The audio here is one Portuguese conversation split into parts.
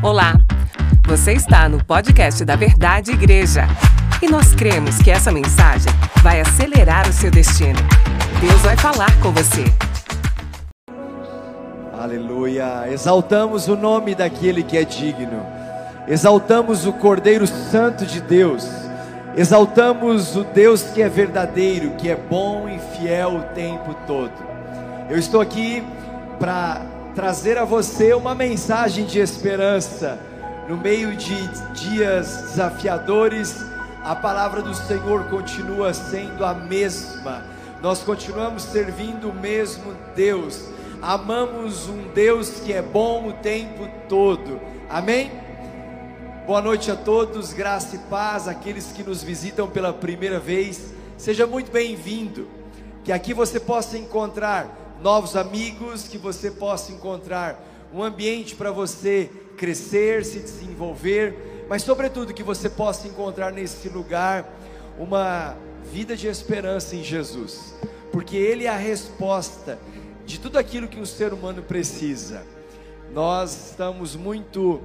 Olá, você está no podcast da Verdade Igreja e nós cremos que essa mensagem vai acelerar o seu destino. Deus vai falar com você. Aleluia! Exaltamos o nome daquele que é digno, exaltamos o Cordeiro Santo de Deus, exaltamos o Deus que é verdadeiro, que é bom e fiel o tempo todo. Eu estou aqui para trazer a você uma mensagem de esperança. No meio de dias desafiadores, a palavra do Senhor continua sendo a mesma. Nós continuamos servindo o mesmo Deus. Amamos um Deus que é bom o tempo todo. Amém? Boa noite a todos, graça e paz, aqueles que nos visitam pela primeira vez. Seja muito bem-vindo. Que aqui você possa encontrar novos amigos, que você possa encontrar um ambiente para você crescer, se desenvolver, mas sobretudo que você possa encontrar nesse lugar uma vida de esperança em Jesus, porque Ele é a resposta de tudo aquilo que um ser humano precisa. Nós estamos muito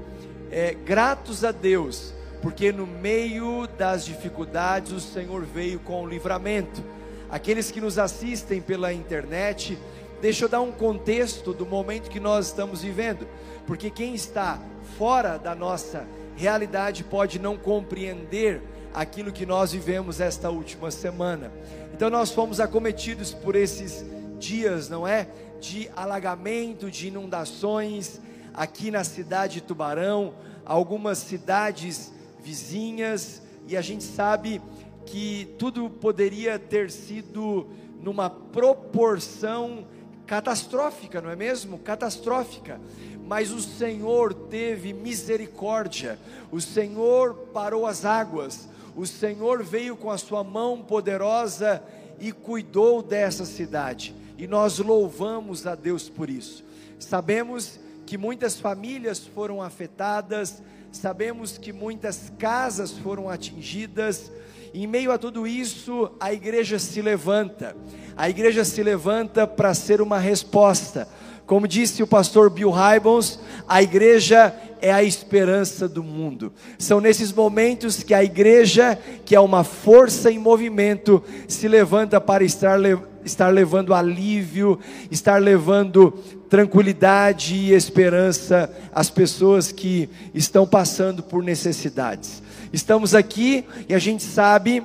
é, gratos a Deus, porque no meio das dificuldades o Senhor veio com o livramento. Aqueles que nos assistem pela internet, Deixa eu dar um contexto do momento que nós estamos vivendo, porque quem está fora da nossa realidade pode não compreender aquilo que nós vivemos esta última semana. Então nós fomos acometidos por esses dias, não é? De alagamento, de inundações aqui na cidade de Tubarão, algumas cidades vizinhas, e a gente sabe que tudo poderia ter sido numa proporção catastrófica, não é mesmo? Catastrófica. Mas o Senhor teve misericórdia, o Senhor parou as águas, o Senhor veio com a sua mão poderosa e cuidou dessa cidade. E nós louvamos a Deus por isso. Sabemos que muitas famílias foram afetadas, sabemos que muitas casas foram atingidas, em meio a tudo isso, a igreja se levanta. A igreja se levanta para ser uma resposta. Como disse o pastor Bill Hybels, a igreja é a esperança do mundo. São nesses momentos que a igreja, que é uma força em movimento, se levanta para estar, estar levando alívio, estar levando tranquilidade e esperança às pessoas que estão passando por necessidades. Estamos aqui e a gente sabe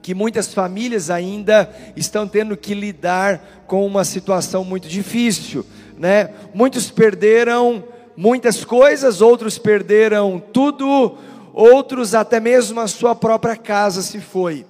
que muitas famílias ainda estão tendo que lidar com uma situação muito difícil, né? Muitos perderam muitas coisas, outros perderam tudo, outros até mesmo a sua própria casa se foi.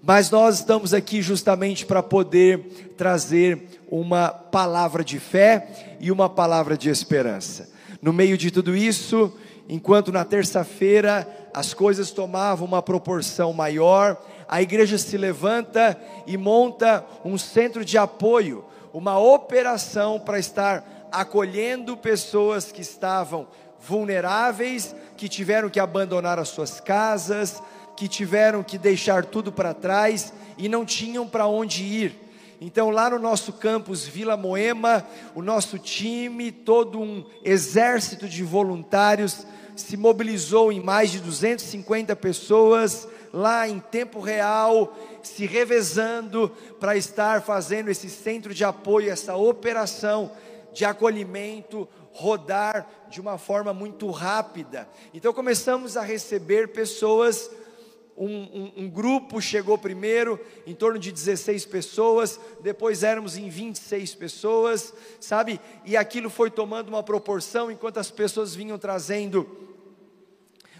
Mas nós estamos aqui justamente para poder trazer uma palavra de fé e uma palavra de esperança. No meio de tudo isso, enquanto na terça-feira as coisas tomavam uma proporção maior, a igreja se levanta e monta um centro de apoio, uma operação para estar acolhendo pessoas que estavam vulneráveis, que tiveram que abandonar as suas casas, que tiveram que deixar tudo para trás e não tinham para onde ir. Então, lá no nosso campus Vila Moema, o nosso time, todo um exército de voluntários, se mobilizou em mais de 250 pessoas, lá em tempo real, se revezando para estar fazendo esse centro de apoio, essa operação de acolhimento, rodar de uma forma muito rápida. Então começamos a receber pessoas um, um, um, grupo chegou primeiro, em torno de 16 pessoas, depois éramos em 26 pessoas, sabe? E aquilo foi tomando uma proporção enquanto as pessoas vinham trazendo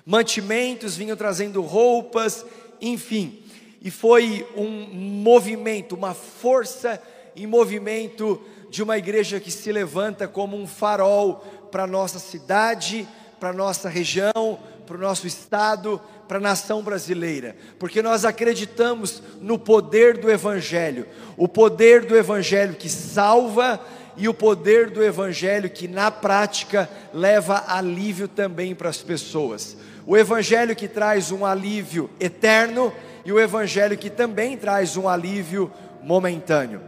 mantimentos, vinham trazendo roupas, enfim. E foi um movimento, uma força em movimento de uma igreja que se levanta como um farol para a nossa cidade, para a nossa região, para o nosso estado, para a nação brasileira, porque nós acreditamos no poder do Evangelho, o poder do Evangelho que salva e o poder do Evangelho que na prática leva alívio também para as pessoas. O Evangelho que traz um alívio eterno e o Evangelho que também traz um alívio momentâneo.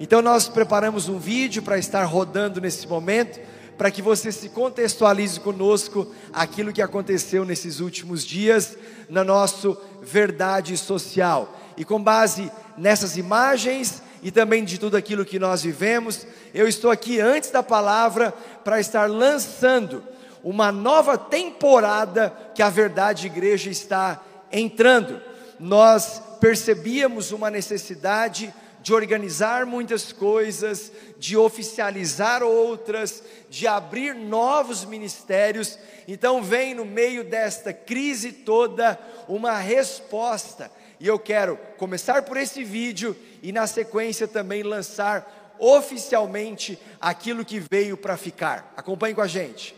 Então nós preparamos um vídeo para estar rodando nesse momento para que você se contextualize conosco aquilo que aconteceu nesses últimos dias na nossa verdade social. E com base nessas imagens e também de tudo aquilo que nós vivemos, eu estou aqui antes da palavra para estar lançando uma nova temporada que a verdade igreja está entrando. Nós percebíamos uma necessidade de organizar muitas coisas, de oficializar outras, de abrir novos ministérios. Então, vem no meio desta crise toda uma resposta. E eu quero começar por esse vídeo e, na sequência, também lançar oficialmente aquilo que veio para ficar. Acompanhe com a gente.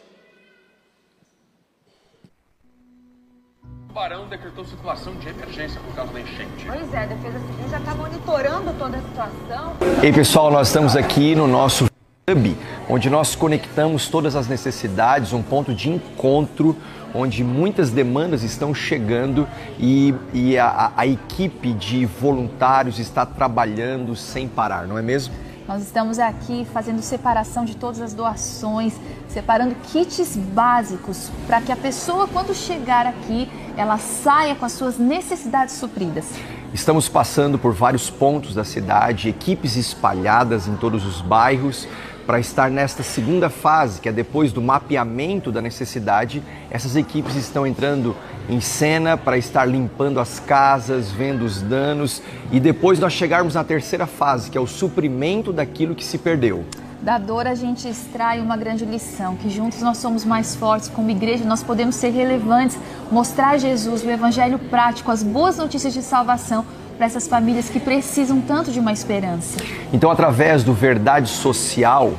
Tubarão decretou situação de emergência por causa da enchente. Pois é, a Defesa Civil já está monitorando toda a situação. Ei pessoal, nós estamos aqui no nosso Hub, onde nós conectamos todas as necessidades, um ponto de encontro onde muitas demandas estão chegando e, e a, a equipe de voluntários está trabalhando sem parar, não é mesmo? Nós estamos aqui fazendo separação de todas as doações, separando kits básicos para que a pessoa, quando chegar aqui, ela saia com as suas necessidades supridas. Estamos passando por vários pontos da cidade, equipes espalhadas em todos os bairros, para estar nesta segunda fase, que é depois do mapeamento da necessidade, essas equipes estão entrando em cena para estar limpando as casas, vendo os danos e depois nós chegarmos na terceira fase, que é o suprimento daquilo que se perdeu. Da dor a gente extrai uma grande lição, que juntos nós somos mais fortes, como igreja nós podemos ser relevantes, mostrar Jesus, o evangelho prático, as boas notícias de salvação para essas famílias que precisam tanto de uma esperança. Então, através do Verdade Social,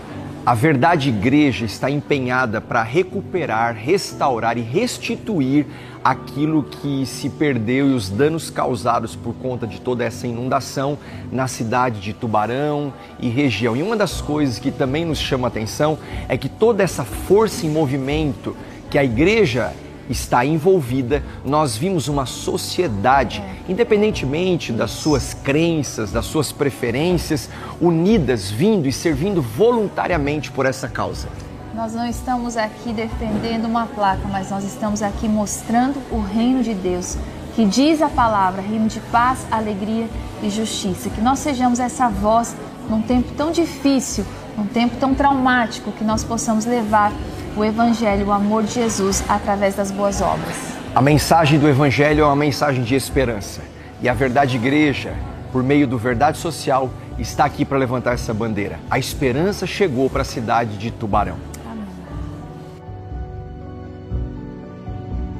a Verdade Igreja está empenhada para recuperar, restaurar e restituir aquilo que se perdeu e os danos causados por conta de toda essa inundação na cidade de Tubarão e região. E uma das coisas que também nos chama a atenção é que toda essa força em movimento que a igreja está envolvida, nós vimos uma sociedade, independentemente das suas crenças, das suas preferências, unidas, vindo e servindo voluntariamente por essa causa. Nós não estamos aqui defendendo uma placa, mas nós estamos aqui mostrando o reino de Deus, que diz a palavra, reino de paz, alegria e justiça. Que nós sejamos essa voz num tempo tão difícil, num tempo tão traumático, que nós possamos levar o Evangelho, o amor de Jesus através das boas obras. A mensagem do Evangelho é uma mensagem de esperança. E a Verdade Igreja, por meio do Verdade Social, está aqui para levantar essa bandeira. A esperança chegou para a cidade de Tubarão.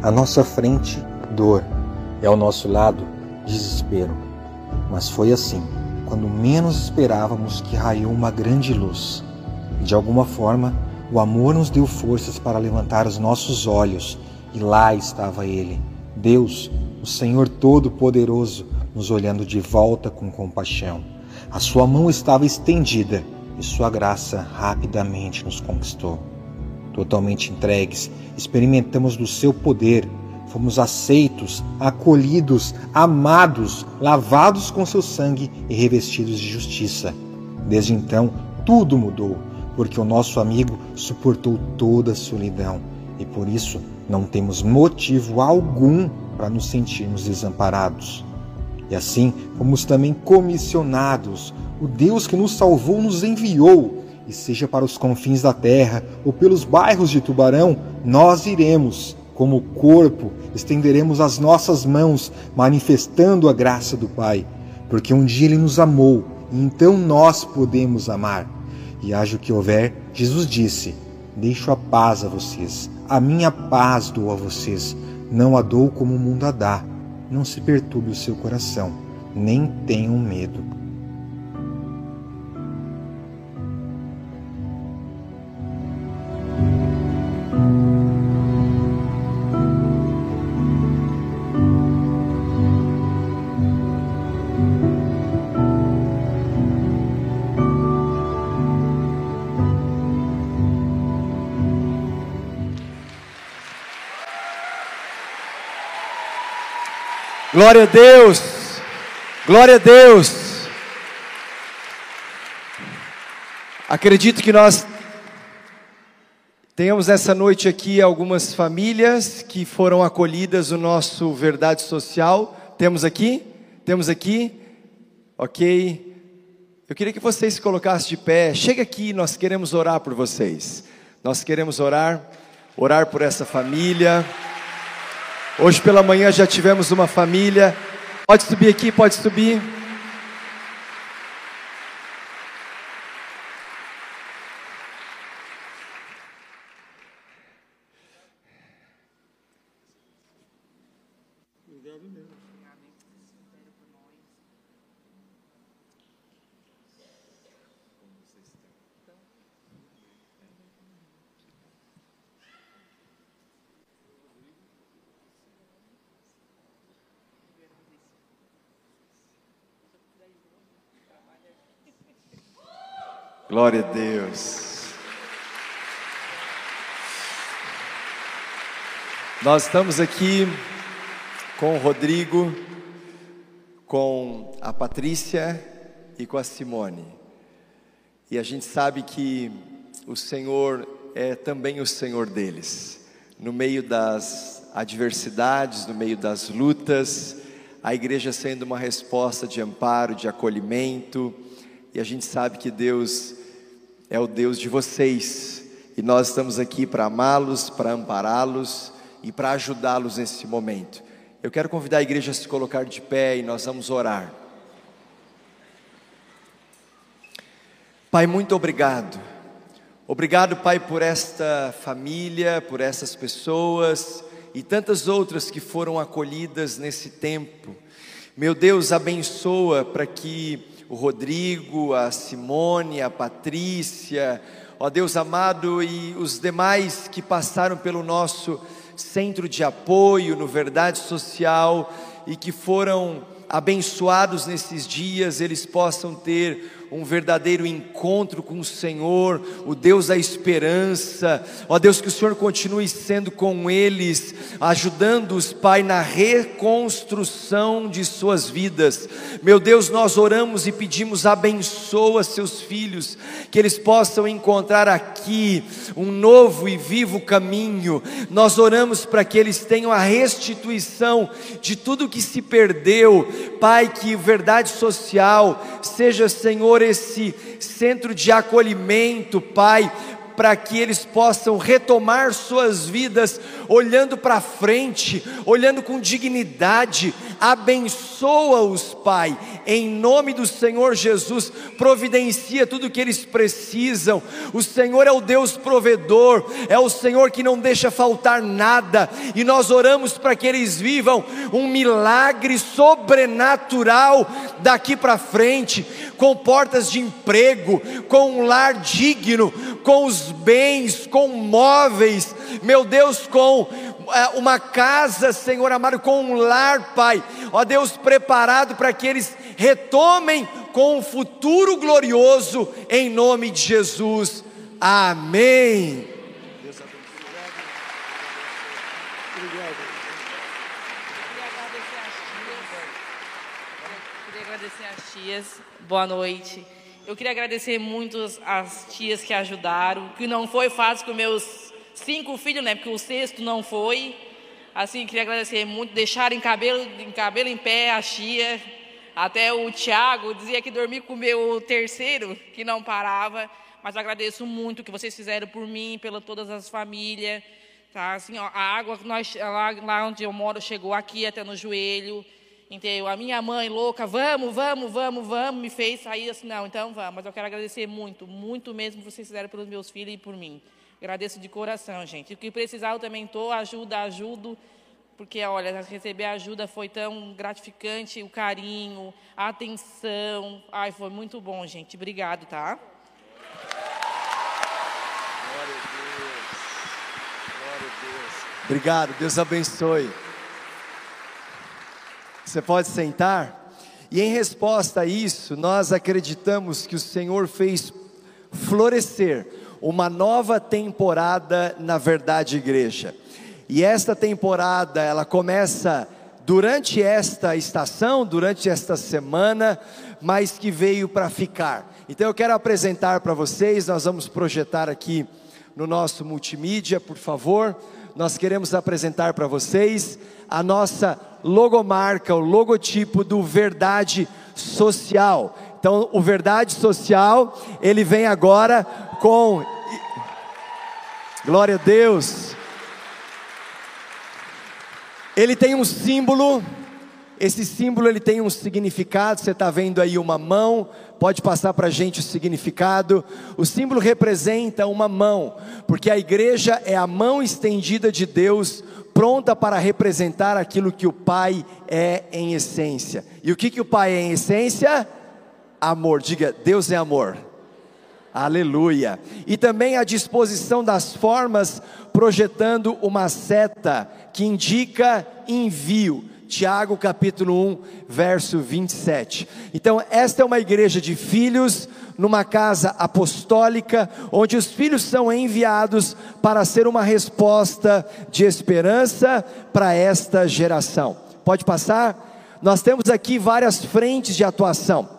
À nossa frente, dor, e ao nosso lado, desespero. Mas foi assim, quando menos esperávamos que raiou uma grande luz. De alguma forma, o amor nos deu forças para levantar os nossos olhos, e lá estava Ele, Deus, o Senhor Todo-Poderoso, nos olhando de volta com compaixão. A sua mão estava estendida e sua graça rapidamente nos conquistou. Totalmente entregues, experimentamos do seu poder, fomos aceitos, acolhidos, amados, lavados com seu sangue e revestidos de justiça. Desde então, tudo mudou porque o nosso amigo suportou toda a solidão e por isso não temos motivo algum para nos sentirmos desamparados. E assim fomos também comissionados. O Deus que nos salvou nos enviou, e seja para os confins da terra ou pelos bairros de Tubarão, nós iremos. Como corpo, estenderemos as nossas mãos, manifestando a graça do Pai, porque um dia Ele nos amou e então nós podemos amar e haja o que houver, Jesus disse: Deixo a paz a vocês, a minha paz dou a vocês, não a dou como o mundo a dá. Não se perturbe o seu coração, nem tenham medo. Glória a Deus. Glória a Deus. Acredito que nós Tenhamos essa noite aqui algumas famílias que foram acolhidas no nosso Verdade Social. Temos aqui? Temos aqui? Ok. Eu queria que vocês se colocassem de pé. Chega aqui, nós queremos orar por vocês. Nós queremos orar, orar por essa família. Hoje pela manhã já tivemos uma família. Pode subir aqui, pode subir. Glória a Deus. Nós estamos aqui com o Rodrigo, com a Patrícia e com a Simone. E a gente sabe que o Senhor é também o Senhor deles. No meio das adversidades, no meio das lutas, a igreja sendo uma resposta de amparo, de acolhimento, e a gente sabe que Deus é o Deus de vocês, e nós estamos aqui para amá-los, para ampará-los e para ajudá-los nesse momento. Eu quero convidar a igreja a se colocar de pé e nós vamos orar. Pai, muito obrigado. Obrigado, Pai, por esta família, por essas pessoas e tantas outras que foram acolhidas nesse tempo. Meu Deus, abençoa para que o Rodrigo, a Simone, a Patrícia, ó Deus amado, e os demais que passaram pelo nosso centro de apoio no Verdade Social e que foram abençoados nesses dias, eles possam ter um verdadeiro encontro com o Senhor, o Deus da esperança. Ó Deus, que o Senhor continue sendo com eles, ajudando-os, Pai, na reconstrução de suas vidas. Meu Deus, nós oramos e pedimos, abençoa seus filhos, que eles possam encontrar aqui um novo e vivo caminho. Nós oramos para que eles tenham a restituição de tudo que se perdeu, Pai, que verdade social seja, Senhor, Senhor, esse centro de acolhimento, Pai, para que eles possam retomar suas vidas olhando para frente, olhando com dignidade. Abençoa-os, Pai, em nome do Senhor Jesus. Providencia tudo o que eles precisam. O Senhor é o Deus provedor, é o Senhor que não deixa faltar nada. E nós oramos para que eles vivam um milagre sobrenatural daqui para frente, com portas de emprego, com um lar digno, com os bens, com móveis, meu Deus, com é, uma casa, Senhor amado, com um lar, Pai, ó Deus, preparado para que eles retomem com um futuro glorioso, em nome de Jesus, amém. Tias, boa noite. Eu queria agradecer muito as tias que ajudaram, que não foi fácil com meus cinco filhos, né? Porque o sexto não foi. Assim, queria agradecer muito, deixar em cabelo, cabelo em pé a tia. Até o Tiago dizia que dormia com o meu terceiro, que não parava. Mas agradeço muito o que vocês fizeram por mim, pela todas as famílias. Tá? Assim, ó, a água nós, lá, lá onde eu moro chegou aqui até no joelho. Entendeu? A minha mãe louca, vamos, vamos, vamos, vamos, me fez sair assim, não, então vamos. Mas eu quero agradecer muito, muito mesmo que vocês fizeram pelos meus filhos e por mim. Agradeço de coração, gente. O que precisar eu também estou, ajuda, ajudo. Porque, olha, receber ajuda foi tão gratificante, o carinho, a atenção. Ai, foi muito bom, gente. Obrigado, tá? Glória a Deus. Glória a Deus. Obrigado, Deus abençoe. Você pode sentar? E em resposta a isso, nós acreditamos que o Senhor fez florescer uma nova temporada na Verdade Igreja. E esta temporada, ela começa durante esta estação, durante esta semana, mas que veio para ficar. Então eu quero apresentar para vocês, nós vamos projetar aqui no nosso multimídia, por favor. Nós queremos apresentar para vocês a nossa logomarca, o logotipo do Verdade Social. Então, o Verdade Social, ele vem agora com Glória a Deus. Ele tem um símbolo, esse símbolo ele tem um significado. Você está vendo aí uma mão, pode passar para a gente o significado. O símbolo representa uma mão, porque a igreja é a mão estendida de Deus, pronta para representar aquilo que o Pai é em essência. E o que, que o Pai é em essência? Amor. Diga, Deus é amor. Aleluia. E também a disposição das formas projetando uma seta que indica envio. Tiago capítulo 1, verso 27. Então, esta é uma igreja de filhos, numa casa apostólica, onde os filhos são enviados para ser uma resposta de esperança para esta geração. Pode passar? Nós temos aqui várias frentes de atuação.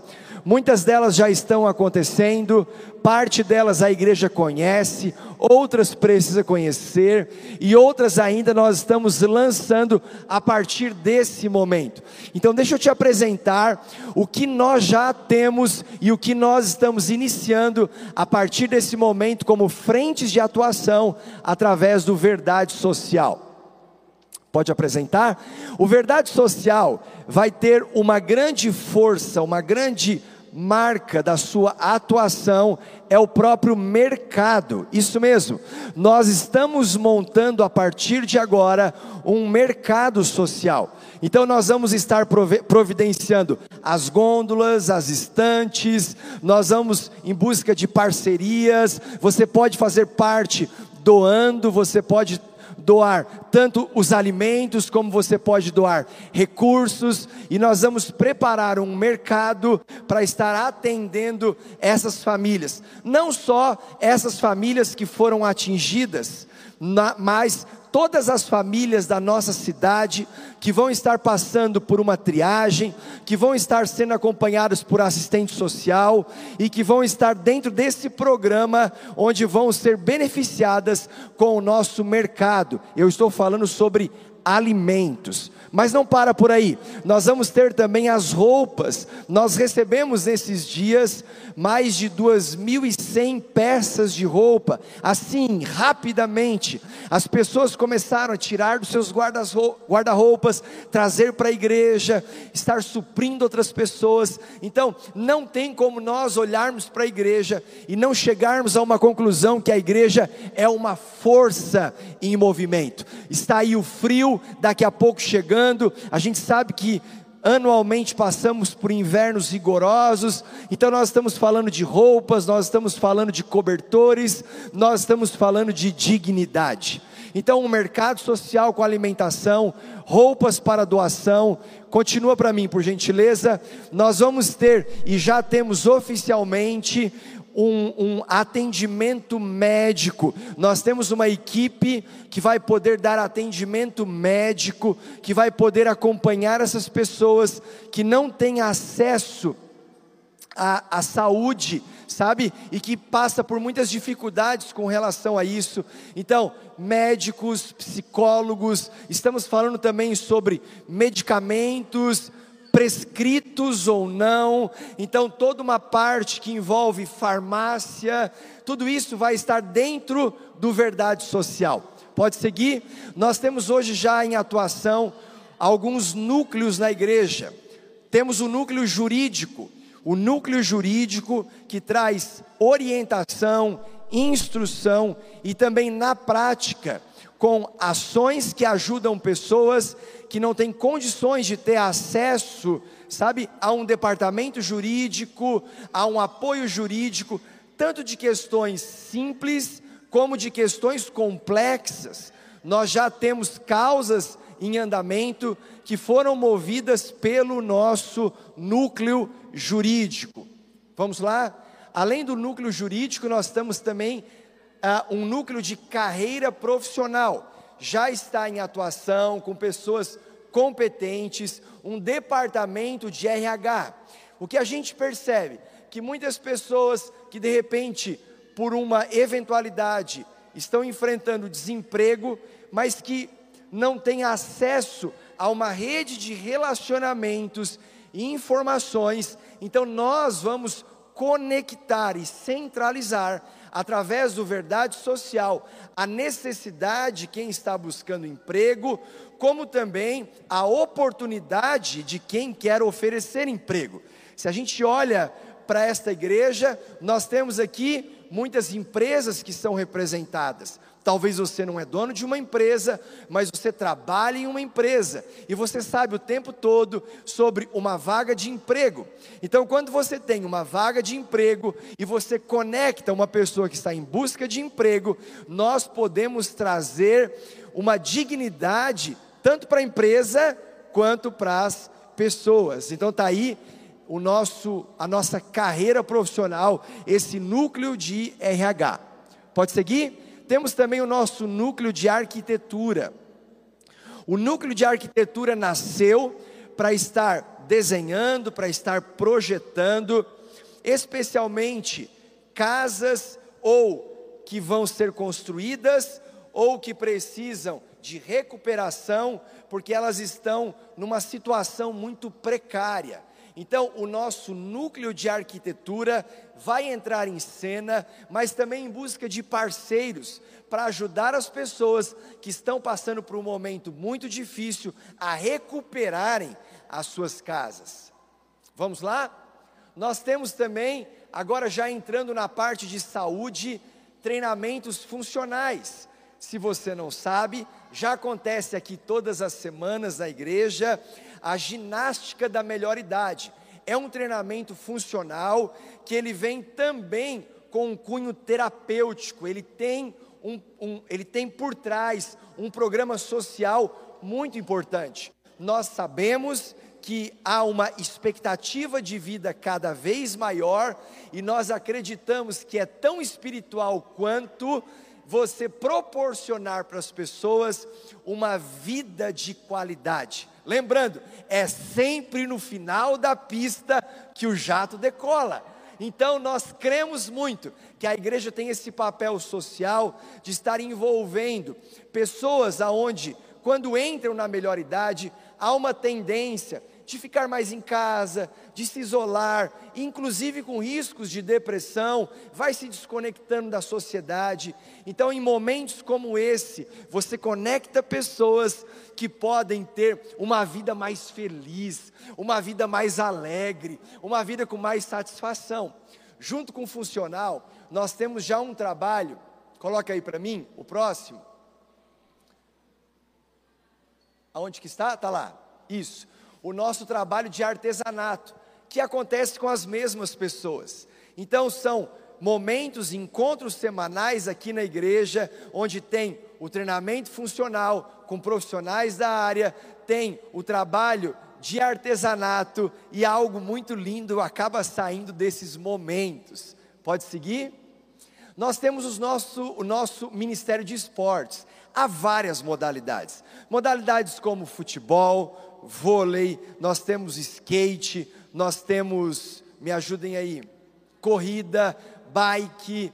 Muitas delas já estão acontecendo, parte delas a igreja conhece, outras precisa conhecer e outras ainda nós estamos lançando a partir desse momento. Então, deixa eu te apresentar o que nós já temos e o que nós estamos iniciando a partir desse momento como frentes de atuação através do Verdade Social. Pode apresentar? O Verdade Social vai ter uma grande força, uma grande marca da sua atuação é o próprio mercado. Isso mesmo. Nós estamos montando a partir de agora um mercado social. Então nós vamos estar providenciando as gôndolas, as estantes, nós vamos em busca de parcerias. Você pode fazer parte doando, você pode doar tanto os alimentos, como você pode doar recursos, e nós vamos preparar um mercado para estar atendendo essas famílias. Não só essas famílias que foram atingidas, mas todas as famílias da nossa cidade que vão estar passando por uma triagem, que vão estar sendo acompanhadas por assistente social e que vão estar dentro desse programa onde vão ser beneficiadas com o nosso mercado. Eu estou falando sobre alimentos. Mas não para por aí, nós vamos ter também as roupas. Nós recebemos nesses dias mais de 2.100 peças de roupa, assim, rapidamente. As pessoas começaram a tirar dos seus guarda-roupas, trazer para a igreja, estar suprindo outras pessoas. Então, não tem como nós olharmos para a igreja e não chegarmos a uma conclusão que a igreja é uma força em movimento. Está aí o frio, daqui a pouco chegando, a gente sabe que anualmente passamos por invernos rigorosos, então nós estamos falando de roupas, nós estamos falando de cobertores, nós estamos falando de dignidade. Então, um mercado social com alimentação, roupas para doação, continua para mim, por gentileza. Nós vamos ter e já temos oficialmente um, um, atendimento médico. Nós temos uma equipe que vai poder dar atendimento médico, que vai poder acompanhar essas pessoas que não têm acesso à, à saúde, sabe? E que passa por muitas dificuldades com relação a isso. Então, médicos, psicólogos, estamos falando também sobre medicamentos, prescritos ou não, então toda uma parte que envolve farmácia, tudo isso vai estar dentro do verdade social. Pode seguir? Nós temos hoje já em atuação alguns núcleos na igreja. Temos o núcleo jurídico, o núcleo jurídico que traz orientação, instrução e também na prática com ações que ajudam pessoas que não têm condições de ter acesso, sabe, a um departamento jurídico, a um apoio jurídico, tanto de questões simples como de questões complexas. Nós já temos causas em andamento que foram movidas pelo nosso núcleo jurídico. Vamos lá? Além do núcleo jurídico, nós temos também uh, um núcleo de carreira profissional já está em atuação com pessoas competentes, um departamento de RH. O que a gente percebe? Que muitas pessoas que de repente, por uma eventualidade, estão enfrentando desemprego, mas que não têm acesso a uma rede de relacionamentos e informações. Então nós vamos conectar e centralizar através do verdade social a necessidade de quem está buscando emprego, como também a oportunidade de quem quer oferecer emprego. Se a gente olha para esta igreja, nós temos aqui muitas empresas que são representadas. Talvez você não é dono de uma empresa, mas você trabalha em uma empresa e você sabe o tempo todo sobre uma vaga de emprego. Então, quando você tem uma vaga de emprego e você conecta uma pessoa que está em busca de emprego, nós podemos trazer uma dignidade tanto para a empresa quanto para as pessoas. Então, está aí o nosso, a nossa carreira profissional, esse núcleo de RH. Pode seguir? Temos também o nosso núcleo de arquitetura. O núcleo de arquitetura nasceu para estar desenhando, para estar projetando, especialmente casas ou que vão ser construídas ou que precisam de recuperação, porque elas estão numa situação muito precária. Então, o nosso núcleo de arquitetura vai entrar em cena, mas também em busca de parceiros para ajudar as pessoas que estão passando por um momento muito difícil a recuperarem as suas casas. Vamos lá? Nós temos também, agora já entrando na parte de saúde, treinamentos funcionais. Se você não sabe, já acontece aqui todas as semanas na igreja a ginástica da melhor idade. É um treinamento funcional que ele vem também com um cunho terapêutico, ele tem, um, um, ele tem por trás um programa social muito importante. Nós sabemos que há uma expectativa de vida cada vez maior e nós acreditamos que é tão espiritual quanto você proporcionar para as pessoas uma vida de qualidade. Lembrando, é sempre no final da pista que o jato decola. Então nós cremos muito que a igreja tem esse papel social de estar envolvendo pessoas aonde quando entram na melhor idade há uma tendência de ficar mais em casa, de se isolar, inclusive com riscos de depressão, vai se desconectando da sociedade. Então, em momentos como esse, você conecta pessoas que podem ter uma vida mais feliz, uma vida mais alegre, uma vida com mais satisfação. Junto com o funcional, nós temos já um trabalho, coloca aí para mim, o próximo. Aonde que está? Está lá. Isso o nosso trabalho de artesanato, que acontece com as mesmas pessoas. Então são momentos, encontros semanais aqui na igreja, onde tem o treinamento funcional com profissionais da área, tem o trabalho de artesanato e algo muito lindo acaba saindo desses momentos. Pode seguir? Nós temos nosso, o nosso Ministério de Esportes. Há várias modalidades. Modalidades como futebol, vôlei, nós temos skate, nós temos, me ajudem aí, corrida, bike,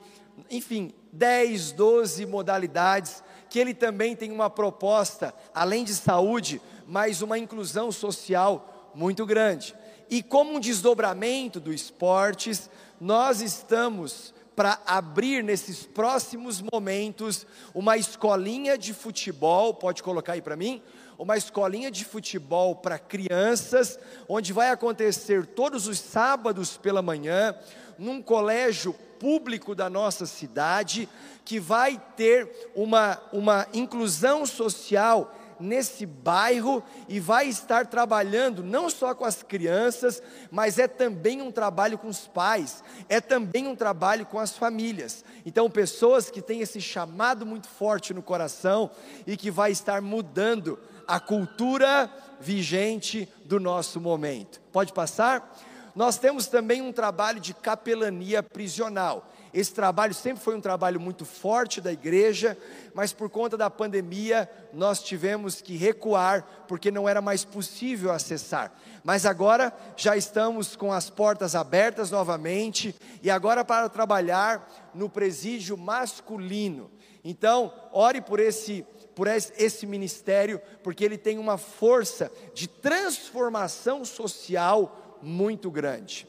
enfim, 10, 12 modalidades, que ele também tem uma proposta, além de saúde, mas uma inclusão social muito grande. E como um desdobramento do esportes, nós estamos para abrir nesses próximos momentos uma escolinha de futebol, pode colocar aí para mim? Uma escolinha de futebol para crianças, onde vai acontecer todos os sábados pela manhã, num colégio público da nossa cidade, que vai ter uma, uma inclusão social nesse bairro e vai estar trabalhando não só com as crianças, mas é também um trabalho com os pais, é também um trabalho com as famílias. Então, pessoas que têm esse chamado muito forte no coração e que vai estar mudando a cultura vigente do nosso momento. Pode passar? Nós temos também um trabalho de capelania prisional. Esse trabalho sempre foi um trabalho muito forte da igreja, mas por conta da pandemia nós tivemos que recuar porque não era mais possível acessar. Mas agora já estamos com as portas abertas novamente e agora para trabalhar no presídio masculino. Então, ore por esse por esse ministério, porque ele tem uma força de transformação social muito grande.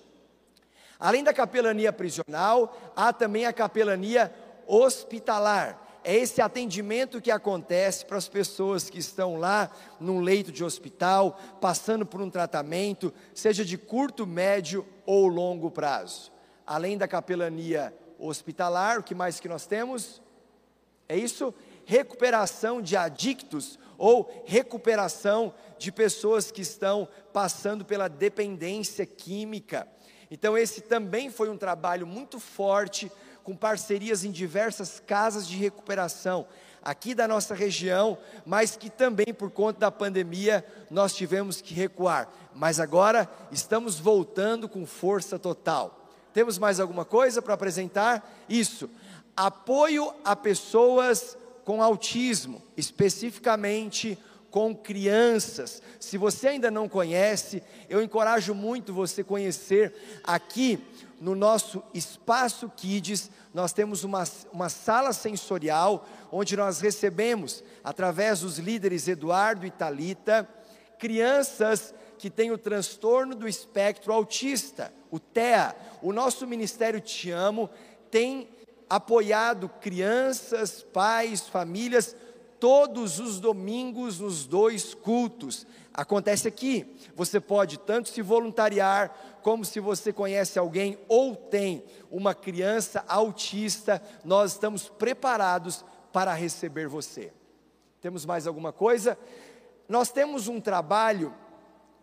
Além da capelania prisional, há também a capelania hospitalar. É esse atendimento que acontece para as pessoas que estão lá num leito de hospital, passando por um tratamento, seja de curto, médio ou longo prazo. Além da capelania hospitalar, o que mais que nós temos? É isso? Recuperação de adictos ou recuperação de pessoas que estão passando pela dependência química. Então, esse também foi um trabalho muito forte, com parcerias em diversas casas de recuperação aqui da nossa região, mas que também por conta da pandemia nós tivemos que recuar. Mas agora estamos voltando com força total. Temos mais alguma coisa para apresentar? Isso. Apoio a pessoas com autismo, especificamente com crianças. Se você ainda não conhece, eu encorajo muito você conhecer aqui no nosso Espaço Kids, nós temos uma, uma sala sensorial onde nós recebemos, através dos líderes Eduardo e Talita, crianças que têm o transtorno do espectro autista, o TEA. O nosso Ministério Te Amo tem apoiado crianças, pais, famílias todos os domingos nos dois cultos. Acontece aqui. Você pode tanto se voluntariar, como se você conhece alguém ou tem uma criança autista, nós estamos preparados para receber você. Temos mais alguma coisa? Nós temos um trabalho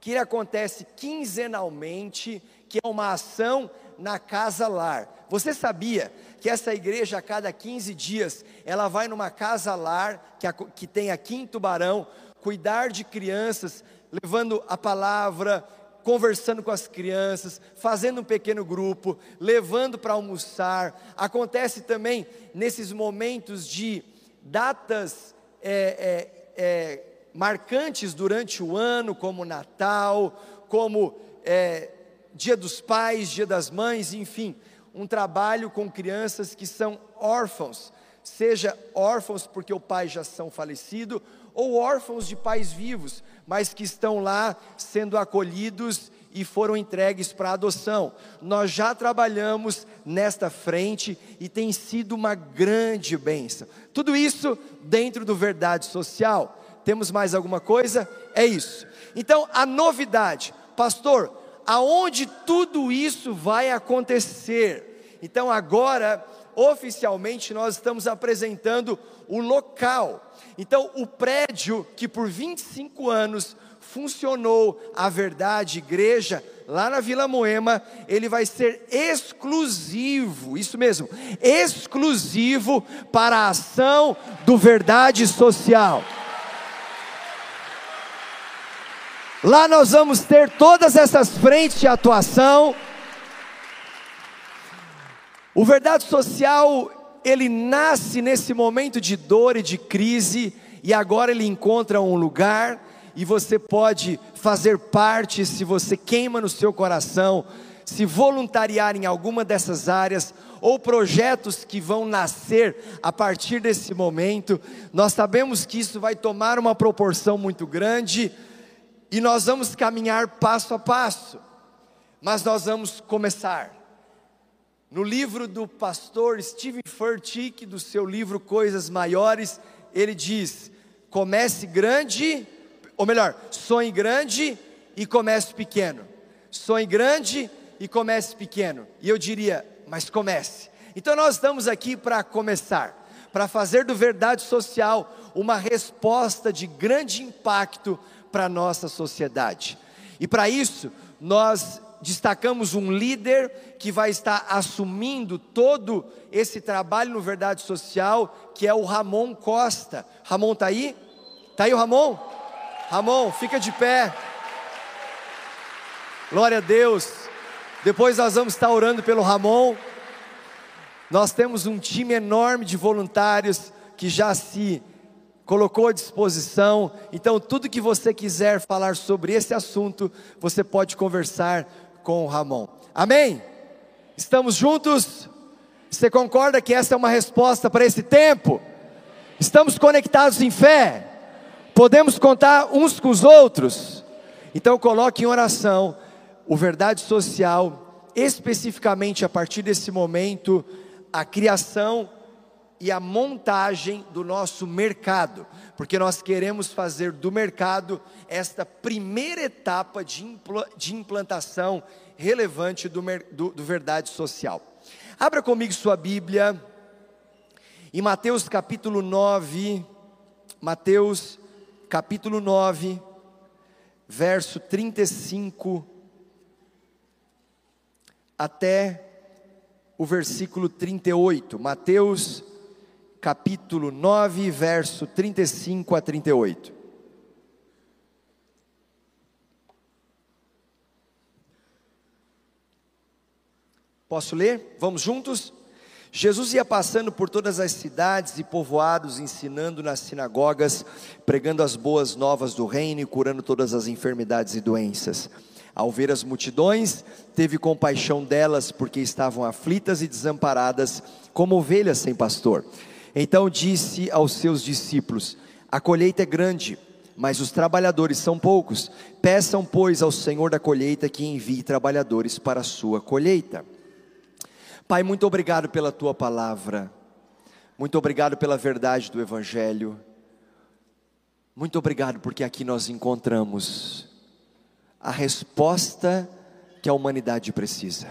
que acontece quinzenalmente, que é uma ação na casa lar. Você sabia que essa igreja a cada 15 dias, ela vai numa casa lar que, a, que tem aqui em Tubarão, cuidar de crianças, levando a palavra, conversando com as crianças, fazendo um pequeno grupo, levando para almoçar. Acontece também nesses momentos de datas é, é, é, marcantes durante o ano, como Natal, como é, Dia dos Pais, Dia das Mães, enfim, um trabalho com crianças que são órfãos, seja órfãos porque o pai já são falecido, ou órfãos de pais vivos, mas que estão lá sendo acolhidos e foram entregues para adoção. Nós já trabalhamos nesta frente e tem sido uma grande bênção. Tudo isso dentro do Verdade Social. Temos mais alguma coisa? É isso. Então, a novidade, pastor, aonde tudo isso vai acontecer. Então agora, oficialmente, nós estamos apresentando o local. Então, o prédio que por 25 anos funcionou a Verdade Igreja, lá na Vila Moema, ele vai ser exclusivo, isso mesmo, exclusivo para a ação do Verdade Social. Lá nós vamos ter todas essas frentes de atuação. O verdade social, ele nasce nesse momento de dor e de crise, e agora ele encontra um lugar, e você pode fazer parte, se você queima no seu coração, se voluntariar em alguma dessas áreas, ou projetos que vão nascer a partir desse momento. Nós sabemos que isso vai tomar uma proporção muito grande e nós vamos caminhar passo a passo, mas nós vamos começar. No livro do pastor Stephen Furtick, do seu livro Coisas Maiores, ele diz: comece grande, ou melhor, sonhe grande e comece pequeno. Sonhe grande e comece pequeno. E eu diria, mas comece. Então nós estamos aqui para começar, para fazer do verdade social uma resposta de grande impacto para a nossa sociedade. E para isso, nós destacamos um líder que vai estar assumindo todo esse trabalho no Verdade Social, que é o Ramon Costa. Ramon está aí? Está aí o Ramon? Ramon, fica de pé. Glória a Deus. Depois nós vamos estar orando pelo Ramon. Nós temos um time enorme de voluntários que já se colocou à disposição. Então, tudo que você quiser falar sobre esse assunto, você pode conversar com o Ramon. Amém? Estamos juntos? Você concorda que essa é uma resposta para esse tempo? Estamos conectados em fé? Podemos contar uns com os outros? Então coloque em oração o verdade social, especificamente a partir desse momento, a criação e a montagem do nosso mercado, porque nós queremos fazer do mercado esta primeira etapa de, impl de implantação relevante do, do, do verdade social. Abra comigo sua Bíblia, em Mateus capítulo 9, Mateus capítulo 9, verso 35 até o versículo 38. Mateus capítulo 9, verso 35 a 38. Posso ler? Vamos juntos? Jesus ia passando por todas as cidades e povoados, ensinando nas sinagogas, pregando as boas novas do reino e curando todas as enfermidades e doenças. Ao ver as multidões, teve compaixão delas, porque estavam aflitas e desamparadas, como ovelhas sem pastor. Então disse aos seus discípulos: A colheita é grande, mas os trabalhadores são poucos. Peçam, pois, ao Senhor da colheita que envie trabalhadores para a sua colheita. Pai, muito obrigado pela tua palavra, muito obrigado pela verdade do Evangelho, muito obrigado porque aqui nós encontramos a resposta que a humanidade precisa.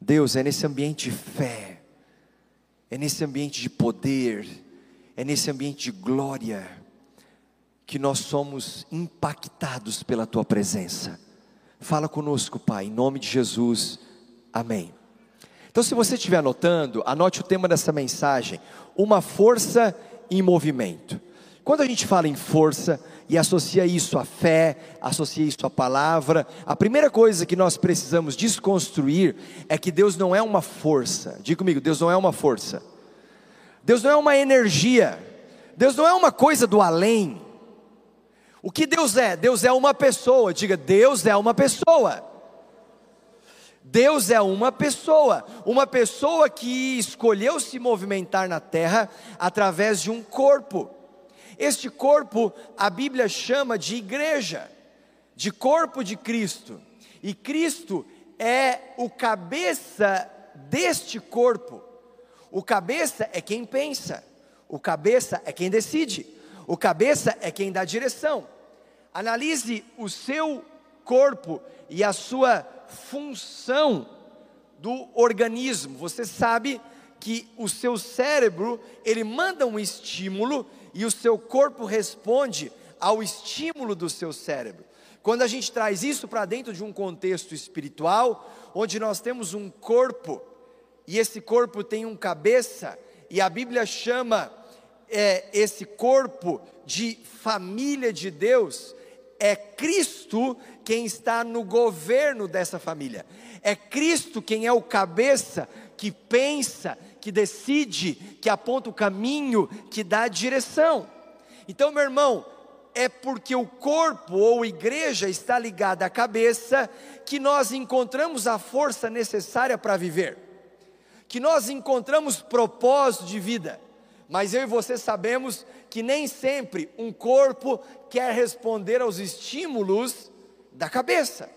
Deus, é nesse ambiente de fé, é nesse ambiente de poder, é nesse ambiente de glória, que nós somos impactados pela tua presença. Fala conosco, Pai, em nome de Jesus, amém. Então, se você estiver anotando, anote o tema dessa mensagem: uma força em movimento. Quando a gente fala em força e associa isso à fé, associa isso à palavra, a primeira coisa que nós precisamos desconstruir é que Deus não é uma força. Diga comigo, Deus não é uma força. Deus não é uma energia. Deus não é uma coisa do além. O que Deus é? Deus é uma pessoa. Diga, Deus é uma pessoa. Deus é uma pessoa, uma pessoa que escolheu se movimentar na terra através de um corpo. Este corpo a Bíblia chama de igreja, de corpo de Cristo. E Cristo é o cabeça deste corpo. O cabeça é quem pensa, o cabeça é quem decide, o cabeça é quem dá direção. Analise o seu corpo e a sua função do organismo. Você sabe que o seu cérebro, ele manda um estímulo e o seu corpo responde ao estímulo do seu cérebro. Quando a gente traz isso para dentro de um contexto espiritual, onde nós temos um corpo, e esse corpo tem um cabeça, e a Bíblia chama é, esse corpo de família de Deus, é Cristo quem está no governo dessa família. É Cristo quem é o cabeça que pensa, que decide, que aponta o caminho, que dá a direção. Então, meu irmão, é porque o corpo ou igreja está ligada à cabeça que nós encontramos a força necessária para viver, que nós encontramos propósito de vida. Mas eu e você sabemos que nem sempre um corpo quer responder aos estímulos da cabeça.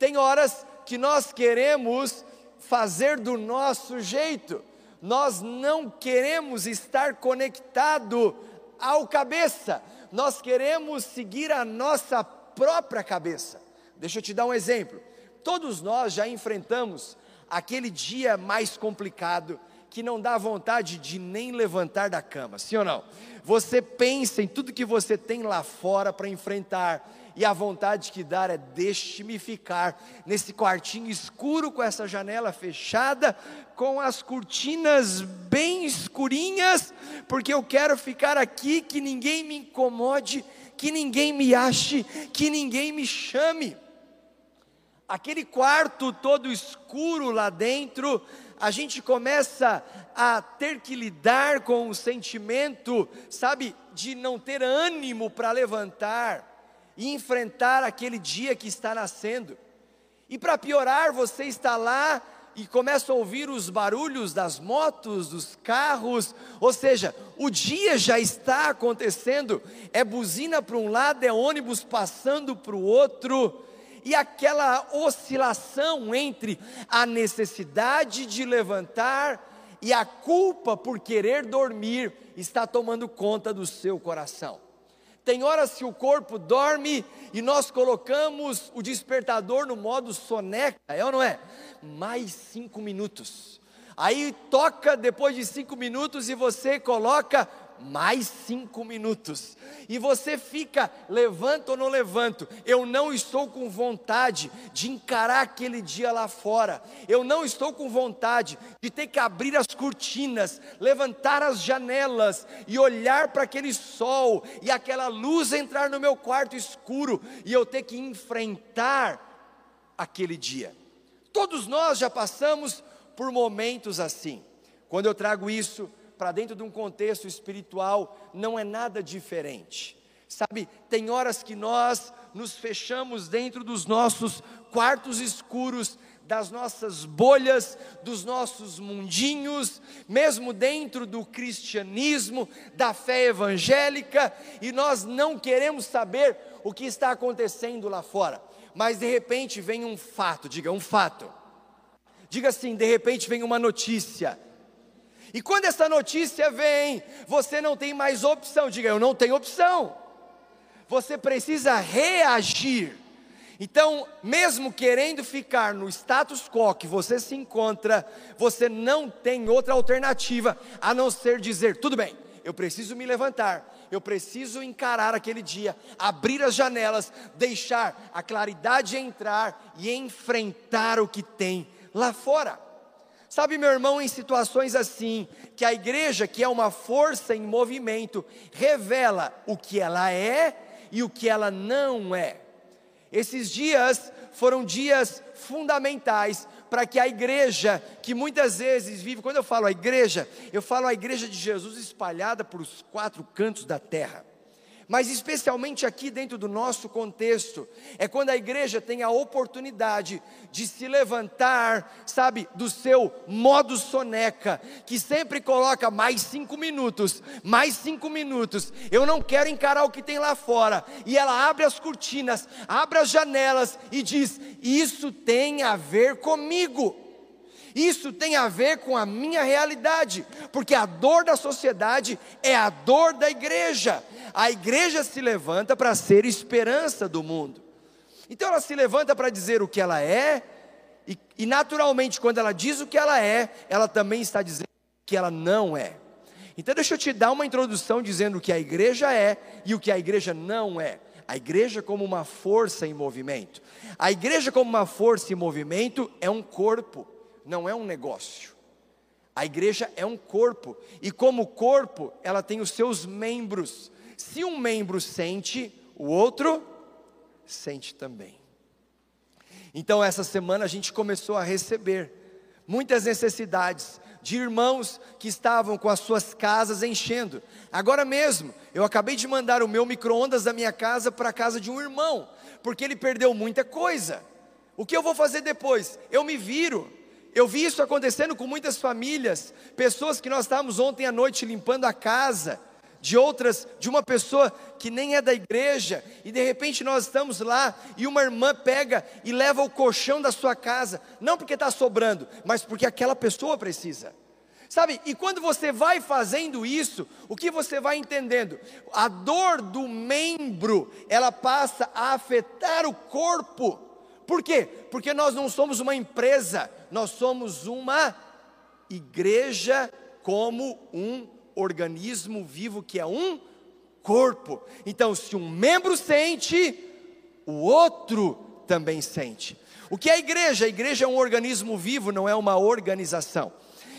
Tem horas que nós queremos fazer do nosso jeito, nós não queremos estar conectado ao cabeça, nós queremos seguir a nossa própria cabeça. Deixa eu te dar um exemplo. Todos nós já enfrentamos aquele dia mais complicado que não dá vontade de nem levantar da cama, sim ou não? Você pensa em tudo que você tem lá fora para enfrentar, e a vontade que dá é deixe-me ficar nesse quartinho escuro com essa janela fechada, com as cortinas bem escurinhas, porque eu quero ficar aqui que ninguém me incomode, que ninguém me ache, que ninguém me chame. Aquele quarto todo escuro lá dentro, a gente começa a ter que lidar com o sentimento, sabe, de não ter ânimo para levantar e enfrentar aquele dia que está nascendo. E para piorar, você está lá e começa a ouvir os barulhos das motos, dos carros, ou seja, o dia já está acontecendo, é buzina para um lado, é ônibus passando para o outro, e aquela oscilação entre a necessidade de levantar e a culpa por querer dormir está tomando conta do seu coração. Tem horas que o corpo dorme e nós colocamos o despertador no modo soneca, é ou não é? Mais cinco minutos. Aí toca depois de cinco minutos e você coloca mais cinco minutos. E você fica, levanto ou não levanto, eu não estou com vontade de encarar aquele dia lá fora, eu não estou com vontade de ter que abrir as cortinas, levantar as janelas e olhar para aquele sol e aquela luz entrar no meu quarto escuro e eu ter que enfrentar aquele dia. Todos nós já passamos por momentos assim. Quando eu trago isso, para dentro de um contexto espiritual não é nada diferente. Sabe, tem horas que nós nos fechamos dentro dos nossos quartos escuros, das nossas bolhas, dos nossos mundinhos, mesmo dentro do cristianismo, da fé evangélica, e nós não queremos saber o que está acontecendo lá fora. Mas de repente vem um fato, diga um fato. Diga assim, de repente vem uma notícia e quando essa notícia vem, você não tem mais opção. Diga, eu não tenho opção. Você precisa reagir. Então, mesmo querendo ficar no status quo que você se encontra, você não tem outra alternativa a não ser dizer: tudo bem, eu preciso me levantar, eu preciso encarar aquele dia, abrir as janelas, deixar a claridade entrar e enfrentar o que tem lá fora. Sabe, meu irmão, em situações assim, que a igreja, que é uma força em movimento, revela o que ela é e o que ela não é. Esses dias foram dias fundamentais para que a igreja, que muitas vezes vive, quando eu falo a igreja, eu falo a igreja de Jesus espalhada por os quatro cantos da terra mas especialmente aqui dentro do nosso contexto, é quando a igreja tem a oportunidade de se levantar, sabe, do seu modo soneca, que sempre coloca mais cinco minutos, mais cinco minutos, eu não quero encarar o que tem lá fora, e ela abre as cortinas, abre as janelas e diz: Isso tem a ver comigo. Isso tem a ver com a minha realidade, porque a dor da sociedade é a dor da igreja. A igreja se levanta para ser esperança do mundo. Então ela se levanta para dizer o que ela é, e, e naturalmente, quando ela diz o que ela é, ela também está dizendo o que ela não é. Então deixa eu te dar uma introdução dizendo o que a igreja é e o que a igreja não é. A igreja como uma força em movimento. A igreja como uma força em movimento é um corpo não é um negócio. A igreja é um corpo, e como corpo, ela tem os seus membros. Se um membro sente, o outro sente também. Então, essa semana a gente começou a receber muitas necessidades de irmãos que estavam com as suas casas enchendo. Agora mesmo, eu acabei de mandar o meu micro-ondas da minha casa para a casa de um irmão, porque ele perdeu muita coisa. O que eu vou fazer depois? Eu me viro. Eu vi isso acontecendo com muitas famílias, pessoas que nós estávamos ontem à noite limpando a casa, de outras, de uma pessoa que nem é da igreja, e de repente nós estamos lá e uma irmã pega e leva o colchão da sua casa, não porque está sobrando, mas porque aquela pessoa precisa. Sabe, e quando você vai fazendo isso, o que você vai entendendo? A dor do membro, ela passa a afetar o corpo. Por quê? Porque nós não somos uma empresa, nós somos uma igreja como um organismo vivo que é um corpo. Então, se um membro sente, o outro também sente. O que é a igreja? A igreja é um organismo vivo, não é uma organização.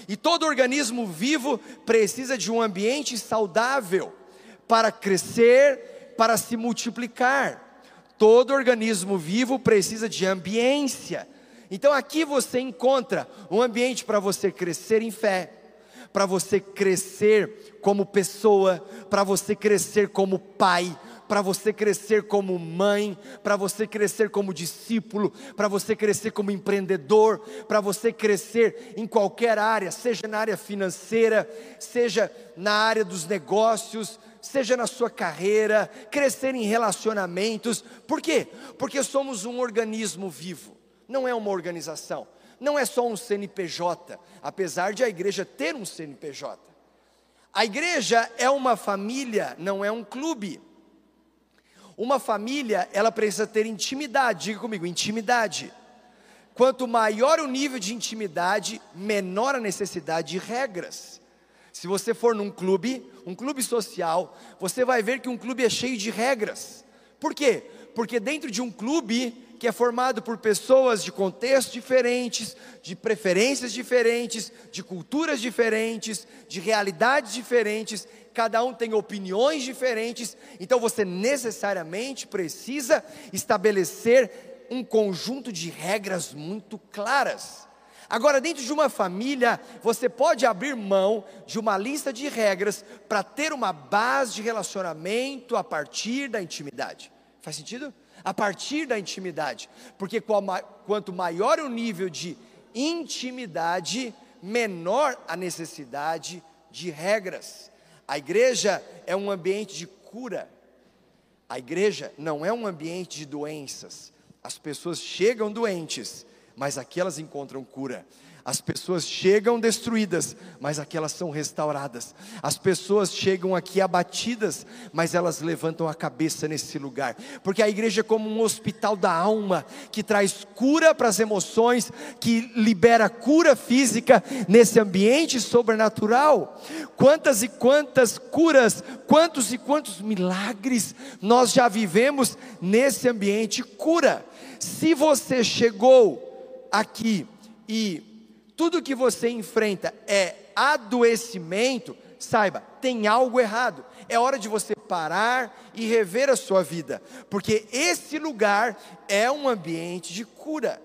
E todo organismo vivo precisa de um ambiente saudável para crescer, para se multiplicar. Todo organismo vivo precisa de ambiência. Então aqui você encontra um ambiente para você crescer em fé, para você crescer como pessoa, para você crescer como pai, para você crescer como mãe, para você crescer como discípulo, para você crescer como empreendedor, para você crescer em qualquer área, seja na área financeira, seja na área dos negócios, seja na sua carreira, crescer em relacionamentos. Por quê? Porque somos um organismo vivo, não é uma organização, não é só um CNPJ, apesar de a igreja ter um CNPJ. A igreja é uma família, não é um clube. Uma família, ela precisa ter intimidade, diga comigo, intimidade. Quanto maior o nível de intimidade, menor a necessidade de regras. Se você for num clube, um clube social, você vai ver que um clube é cheio de regras. Por quê? Porque dentro de um clube que é formado por pessoas de contextos diferentes, de preferências diferentes, de culturas diferentes, de realidades diferentes, cada um tem opiniões diferentes, então você necessariamente precisa estabelecer um conjunto de regras muito claras. Agora, dentro de uma família, você pode abrir mão de uma lista de regras para ter uma base de relacionamento a partir da intimidade. Faz sentido? a partir da intimidade, porque quanto maior o nível de intimidade, menor a necessidade de regras. A igreja é um ambiente de cura, a igreja não é um ambiente de doenças. As pessoas chegam doentes, mas aqui elas encontram cura. As pessoas chegam destruídas, mas aqui elas são restauradas. As pessoas chegam aqui abatidas, mas elas levantam a cabeça nesse lugar. Porque a igreja é como um hospital da alma, que traz cura para as emoções, que libera cura física nesse ambiente sobrenatural. Quantas e quantas curas, quantos e quantos milagres nós já vivemos nesse ambiente cura. Se você chegou aqui e tudo que você enfrenta é adoecimento, saiba, tem algo errado. É hora de você parar e rever a sua vida, porque esse lugar é um ambiente de cura.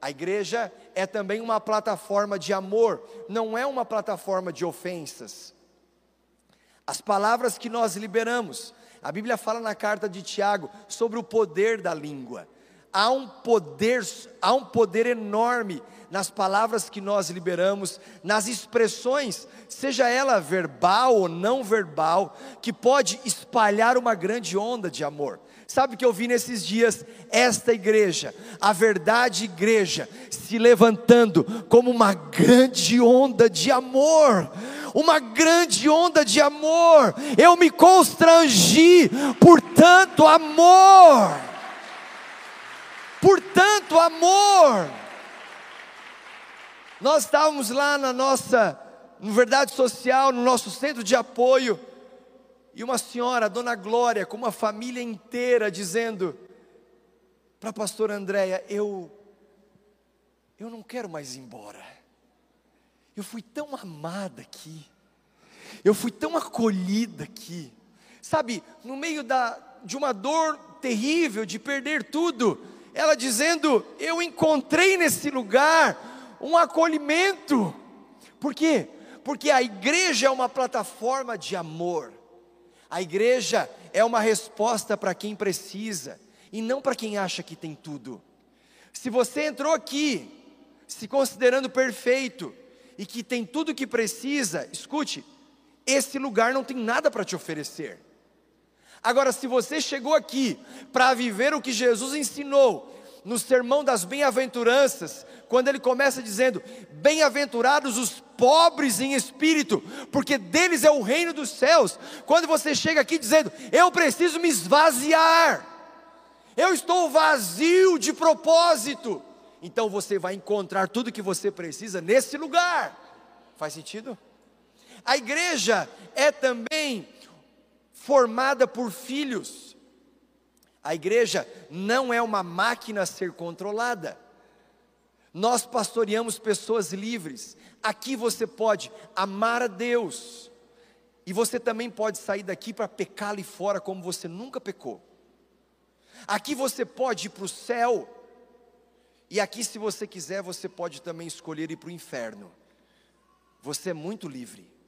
A igreja é também uma plataforma de amor, não é uma plataforma de ofensas. As palavras que nós liberamos, a Bíblia fala na carta de Tiago sobre o poder da língua. Há um poder, há um poder enorme nas palavras que nós liberamos, nas expressões, seja ela verbal ou não verbal, que pode espalhar uma grande onda de amor. Sabe o que eu vi nesses dias? Esta igreja, a verdade igreja, se levantando como uma grande onda de amor uma grande onda de amor. Eu me constrangi por tanto amor. Por tanto amor. Nós estávamos lá na nossa, no Verdade Social, no nosso centro de apoio, e uma senhora, a dona Glória, com uma família inteira, dizendo para a pastora Andréia: eu, eu não quero mais ir embora. Eu fui tão amada aqui, eu fui tão acolhida aqui, sabe, no meio da, de uma dor terrível de perder tudo, ela dizendo: Eu encontrei nesse lugar um acolhimento. Por quê? Porque a igreja é uma plataforma de amor. A igreja é uma resposta para quem precisa e não para quem acha que tem tudo. Se você entrou aqui se considerando perfeito e que tem tudo o que precisa, escute, esse lugar não tem nada para te oferecer. Agora, se você chegou aqui para viver o que Jesus ensinou no sermão das bem-aventuranças, quando ele começa dizendo: Bem-aventurados os pobres em espírito, porque deles é o reino dos céus. Quando você chega aqui dizendo: Eu preciso me esvaziar, eu estou vazio de propósito, então você vai encontrar tudo que você precisa nesse lugar. Faz sentido? A igreja é também formada por filhos. A igreja não é uma máquina a ser controlada. Nós pastoreamos pessoas livres. Aqui você pode amar a Deus. E você também pode sair daqui para pecar ali fora como você nunca pecou. Aqui você pode ir para o céu. E aqui, se você quiser, você pode também escolher ir para o inferno. Você é muito livre.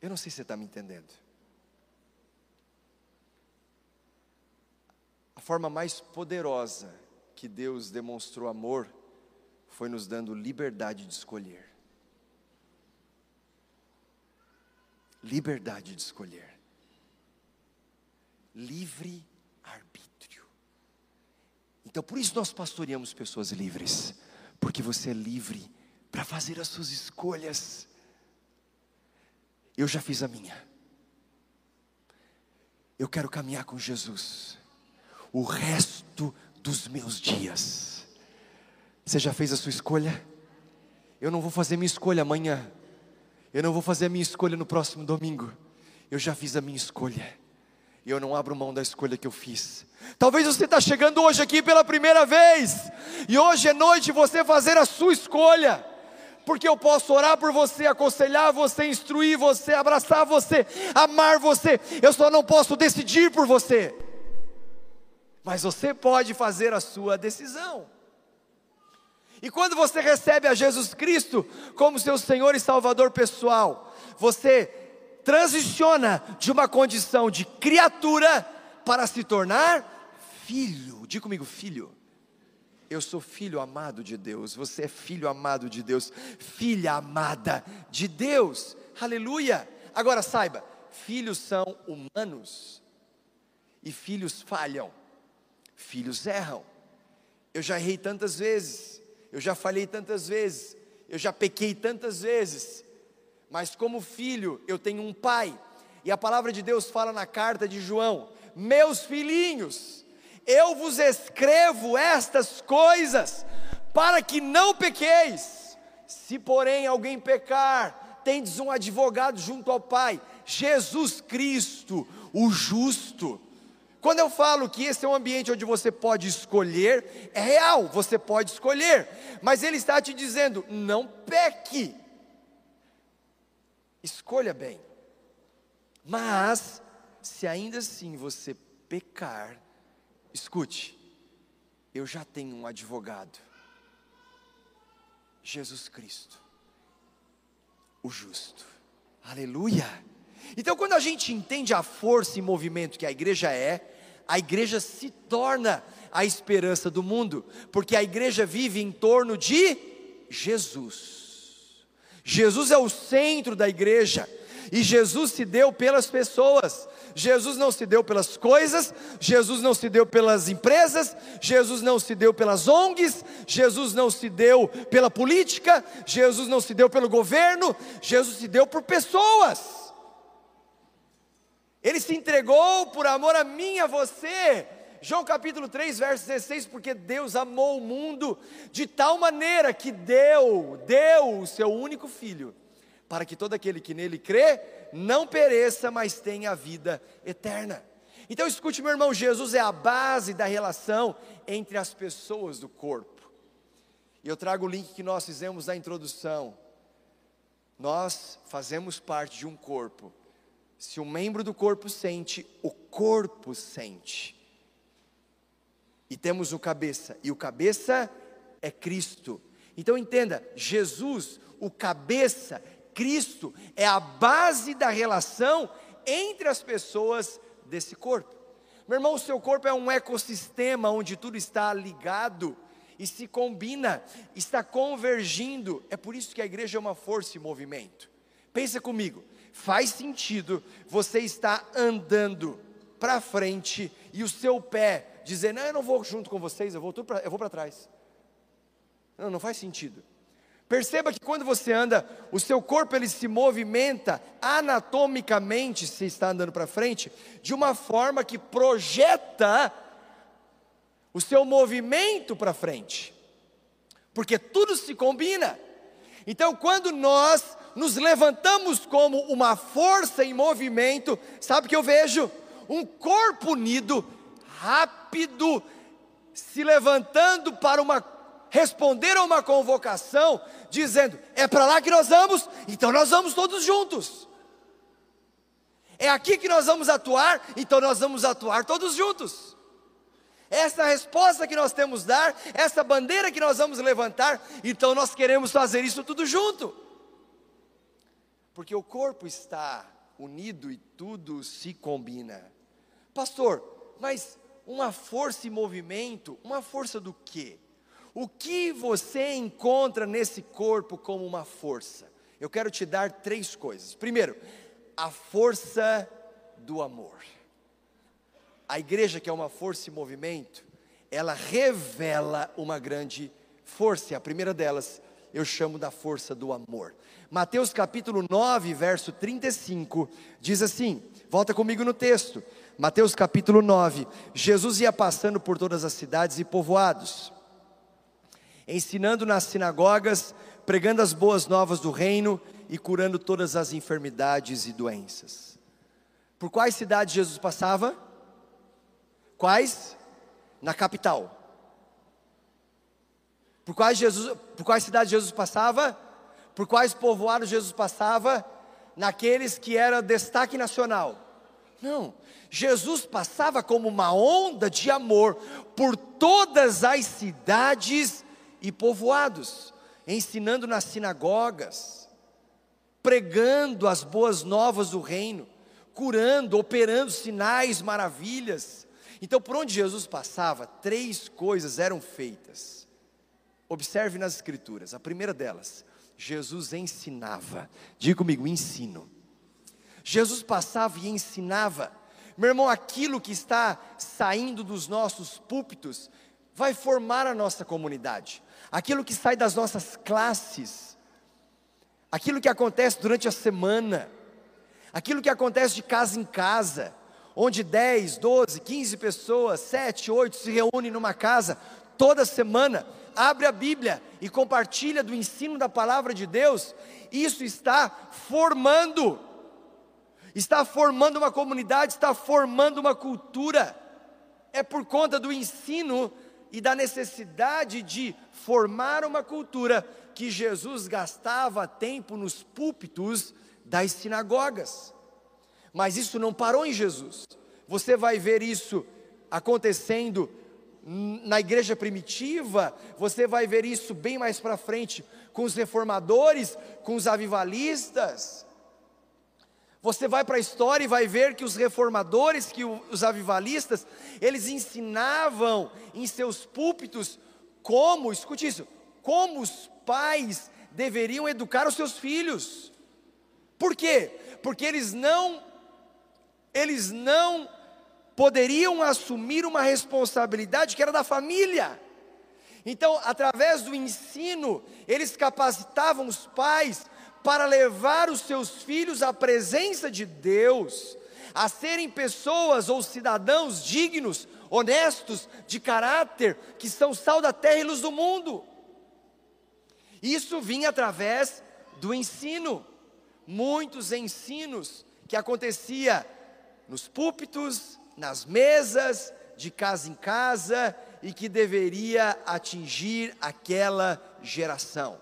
Eu não sei se você está me entendendo. A forma mais poderosa que Deus demonstrou amor foi nos dando liberdade de escolher. Liberdade de escolher. Livre arbítrio. Então, por isso nós pastoreamos pessoas livres, porque você é livre para fazer as suas escolhas. Eu já fiz a minha. Eu quero caminhar com Jesus o resto dos meus dias. Você já fez a sua escolha? Eu não vou fazer minha escolha amanhã. Eu não vou fazer a minha escolha no próximo domingo. Eu já fiz a minha escolha. E eu não abro mão da escolha que eu fiz. Talvez você está chegando hoje aqui pela primeira vez. E hoje é noite você fazer a sua escolha porque eu posso orar por você, aconselhar você, instruir você, abraçar você, amar você, eu só não posso decidir por você, mas você pode fazer a sua decisão. E quando você recebe a Jesus Cristo como seu Senhor e Salvador pessoal, você transiciona de uma condição de criatura para se tornar filho. Diga comigo, filho. Eu sou filho amado de Deus, você é filho amado de Deus, filha amada de Deus, aleluia. Agora saiba, filhos são humanos e filhos falham, filhos erram. Eu já errei tantas vezes, eu já falhei tantas vezes, eu já pequei tantas vezes, mas como filho eu tenho um pai, e a palavra de Deus fala na carta de João: meus filhinhos, eu vos escrevo estas coisas para que não pequeis. Se porém alguém pecar, tendes um advogado junto ao Pai, Jesus Cristo, o justo. Quando eu falo que esse é um ambiente onde você pode escolher, é real, você pode escolher, mas Ele está te dizendo: não peque, escolha bem. Mas, se ainda assim você pecar, Escute, eu já tenho um advogado, Jesus Cristo, o justo, aleluia. Então, quando a gente entende a força e movimento que a igreja é, a igreja se torna a esperança do mundo, porque a igreja vive em torno de Jesus. Jesus é o centro da igreja, e Jesus se deu pelas pessoas. Jesus não se deu pelas coisas, Jesus não se deu pelas empresas, Jesus não se deu pelas ONGs, Jesus não se deu pela política, Jesus não se deu pelo governo, Jesus se deu por pessoas. Ele se entregou por amor a mim e a você. João capítulo 3, verso 16, porque Deus amou o mundo de tal maneira que deu, deu o seu único filho para que todo aquele que nele crê não pereça, mas tenha a vida eterna. Então escute, meu irmão, Jesus é a base da relação entre as pessoas do corpo. E eu trago o link que nós fizemos na introdução. Nós fazemos parte de um corpo. Se um membro do corpo sente, o corpo sente. E temos o cabeça, e o cabeça é Cristo. Então entenda, Jesus, o cabeça, Cristo é a base da relação entre as pessoas desse corpo. Meu irmão, o seu corpo é um ecossistema onde tudo está ligado e se combina, está convergindo. É por isso que a igreja é uma força em movimento. Pensa comigo, faz sentido você estar andando para frente e o seu pé dizer: Não, eu não vou junto com vocês, eu vou para trás. Não, não faz sentido. Perceba que quando você anda, o seu corpo ele se movimenta anatomicamente, se está andando para frente, de uma forma que projeta o seu movimento para frente. Porque tudo se combina. Então, quando nós nos levantamos como uma força em movimento, sabe o que eu vejo? Um corpo unido, rápido, se levantando para uma responder a uma convocação, dizendo: é para lá que nós vamos, então nós vamos todos juntos. É aqui que nós vamos atuar, então nós vamos atuar todos juntos. Essa resposta que nós temos dar, essa bandeira que nós vamos levantar, então nós queremos fazer isso tudo junto. Porque o corpo está unido e tudo se combina. Pastor, mas uma força e movimento, uma força do quê? O que você encontra nesse corpo como uma força? Eu quero te dar três coisas. Primeiro, a força do amor. A igreja, que é uma força e movimento, ela revela uma grande força. A primeira delas eu chamo da força do amor. Mateus capítulo 9, verso 35, diz assim: volta comigo no texto. Mateus capítulo 9: Jesus ia passando por todas as cidades e povoados, ensinando nas sinagogas, pregando as boas novas do reino e curando todas as enfermidades e doenças. Por quais cidades Jesus passava? Quais? Na capital. Por quais, Jesus, por quais cidades Jesus passava? Por quais povoados Jesus passava? Naqueles que era destaque nacional. Não, Jesus passava como uma onda de amor por todas as cidades e povoados, ensinando nas sinagogas, pregando as boas novas do reino, curando, operando sinais, maravilhas. Então, por onde Jesus passava, três coisas eram feitas. Observe nas Escrituras, a primeira delas, Jesus ensinava. Diga comigo, ensino. Jesus passava e ensinava. Meu irmão, aquilo que está saindo dos nossos púlpitos vai formar a nossa comunidade. Aquilo que sai das nossas classes, aquilo que acontece durante a semana, aquilo que acontece de casa em casa, onde 10, 12, 15 pessoas, 7, 8 se reúnem numa casa toda semana, abre a Bíblia e compartilha do ensino da palavra de Deus, isso está formando. Está formando uma comunidade, está formando uma cultura. É por conta do ensino e da necessidade de formar uma cultura que Jesus gastava tempo nos púlpitos das sinagogas. Mas isso não parou em Jesus. Você vai ver isso acontecendo na igreja primitiva, você vai ver isso bem mais para frente com os reformadores, com os avivalistas. Você vai para a história e vai ver que os reformadores, que os avivalistas, eles ensinavam em seus púlpitos como, escute isso, como os pais deveriam educar os seus filhos. Por quê? Porque eles não eles não poderiam assumir uma responsabilidade que era da família. Então, através do ensino, eles capacitavam os pais para levar os seus filhos à presença de Deus, a serem pessoas ou cidadãos dignos, honestos, de caráter, que são sal da terra e luz do mundo. Isso vinha através do ensino, muitos ensinos que acontecia nos púlpitos, nas mesas, de casa em casa e que deveria atingir aquela geração.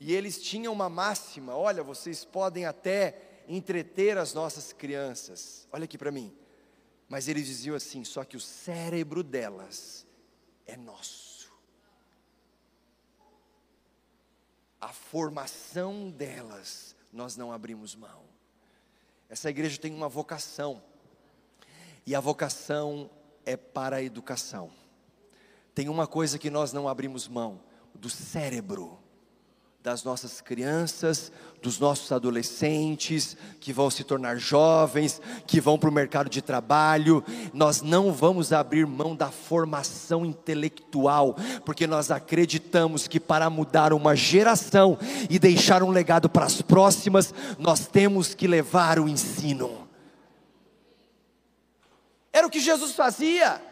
E eles tinham uma máxima: olha, vocês podem até entreter as nossas crianças, olha aqui para mim. Mas eles diziam assim: só que o cérebro delas é nosso. A formação delas nós não abrimos mão. Essa igreja tem uma vocação, e a vocação é para a educação. Tem uma coisa que nós não abrimos mão: do cérebro das nossas crianças, dos nossos adolescentes, que vão se tornar jovens, que vão para o mercado de trabalho. Nós não vamos abrir mão da formação intelectual, porque nós acreditamos que para mudar uma geração e deixar um legado para as próximas, nós temos que levar o ensino. Era o que Jesus fazia.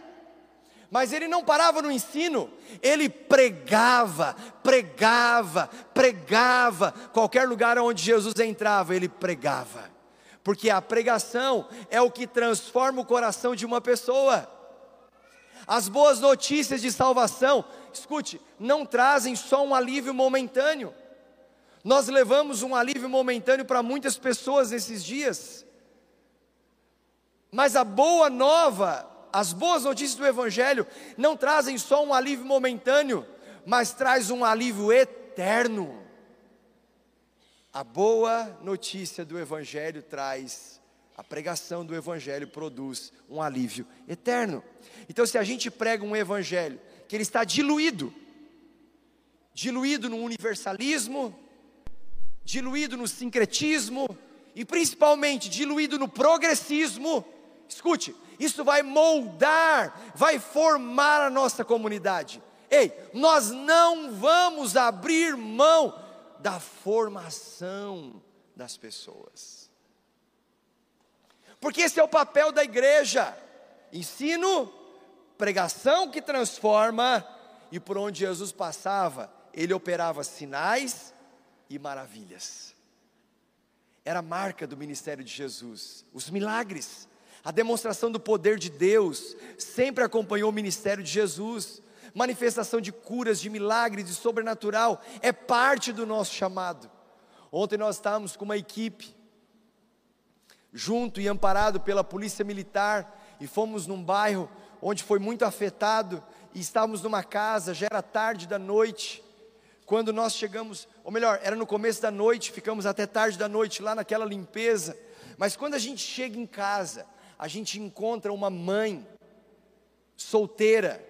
Mas ele não parava no ensino, ele pregava, pregava, pregava. Qualquer lugar onde Jesus entrava, ele pregava. Porque a pregação é o que transforma o coração de uma pessoa. As boas notícias de salvação, escute, não trazem só um alívio momentâneo. Nós levamos um alívio momentâneo para muitas pessoas nesses dias. Mas a boa nova as boas notícias do Evangelho não trazem só um alívio momentâneo, mas traz um alívio eterno. A boa notícia do Evangelho traz, a pregação do Evangelho produz um alívio eterno. Então, se a gente prega um Evangelho que ele está diluído, diluído no universalismo, diluído no sincretismo e principalmente diluído no progressismo, escute, isso vai moldar, vai formar a nossa comunidade. Ei, nós não vamos abrir mão da formação das pessoas. Porque esse é o papel da igreja: ensino, pregação que transforma, e por onde Jesus passava, ele operava sinais e maravilhas. Era a marca do ministério de Jesus, os milagres, a demonstração do poder de Deus, sempre acompanhou o ministério de Jesus. Manifestação de curas, de milagres, de sobrenatural, é parte do nosso chamado. Ontem nós estávamos com uma equipe, junto e amparado pela polícia militar, e fomos num bairro onde foi muito afetado, e estávamos numa casa, já era tarde da noite, quando nós chegamos, ou melhor, era no começo da noite, ficamos até tarde da noite lá naquela limpeza, mas quando a gente chega em casa, a gente encontra uma mãe solteira,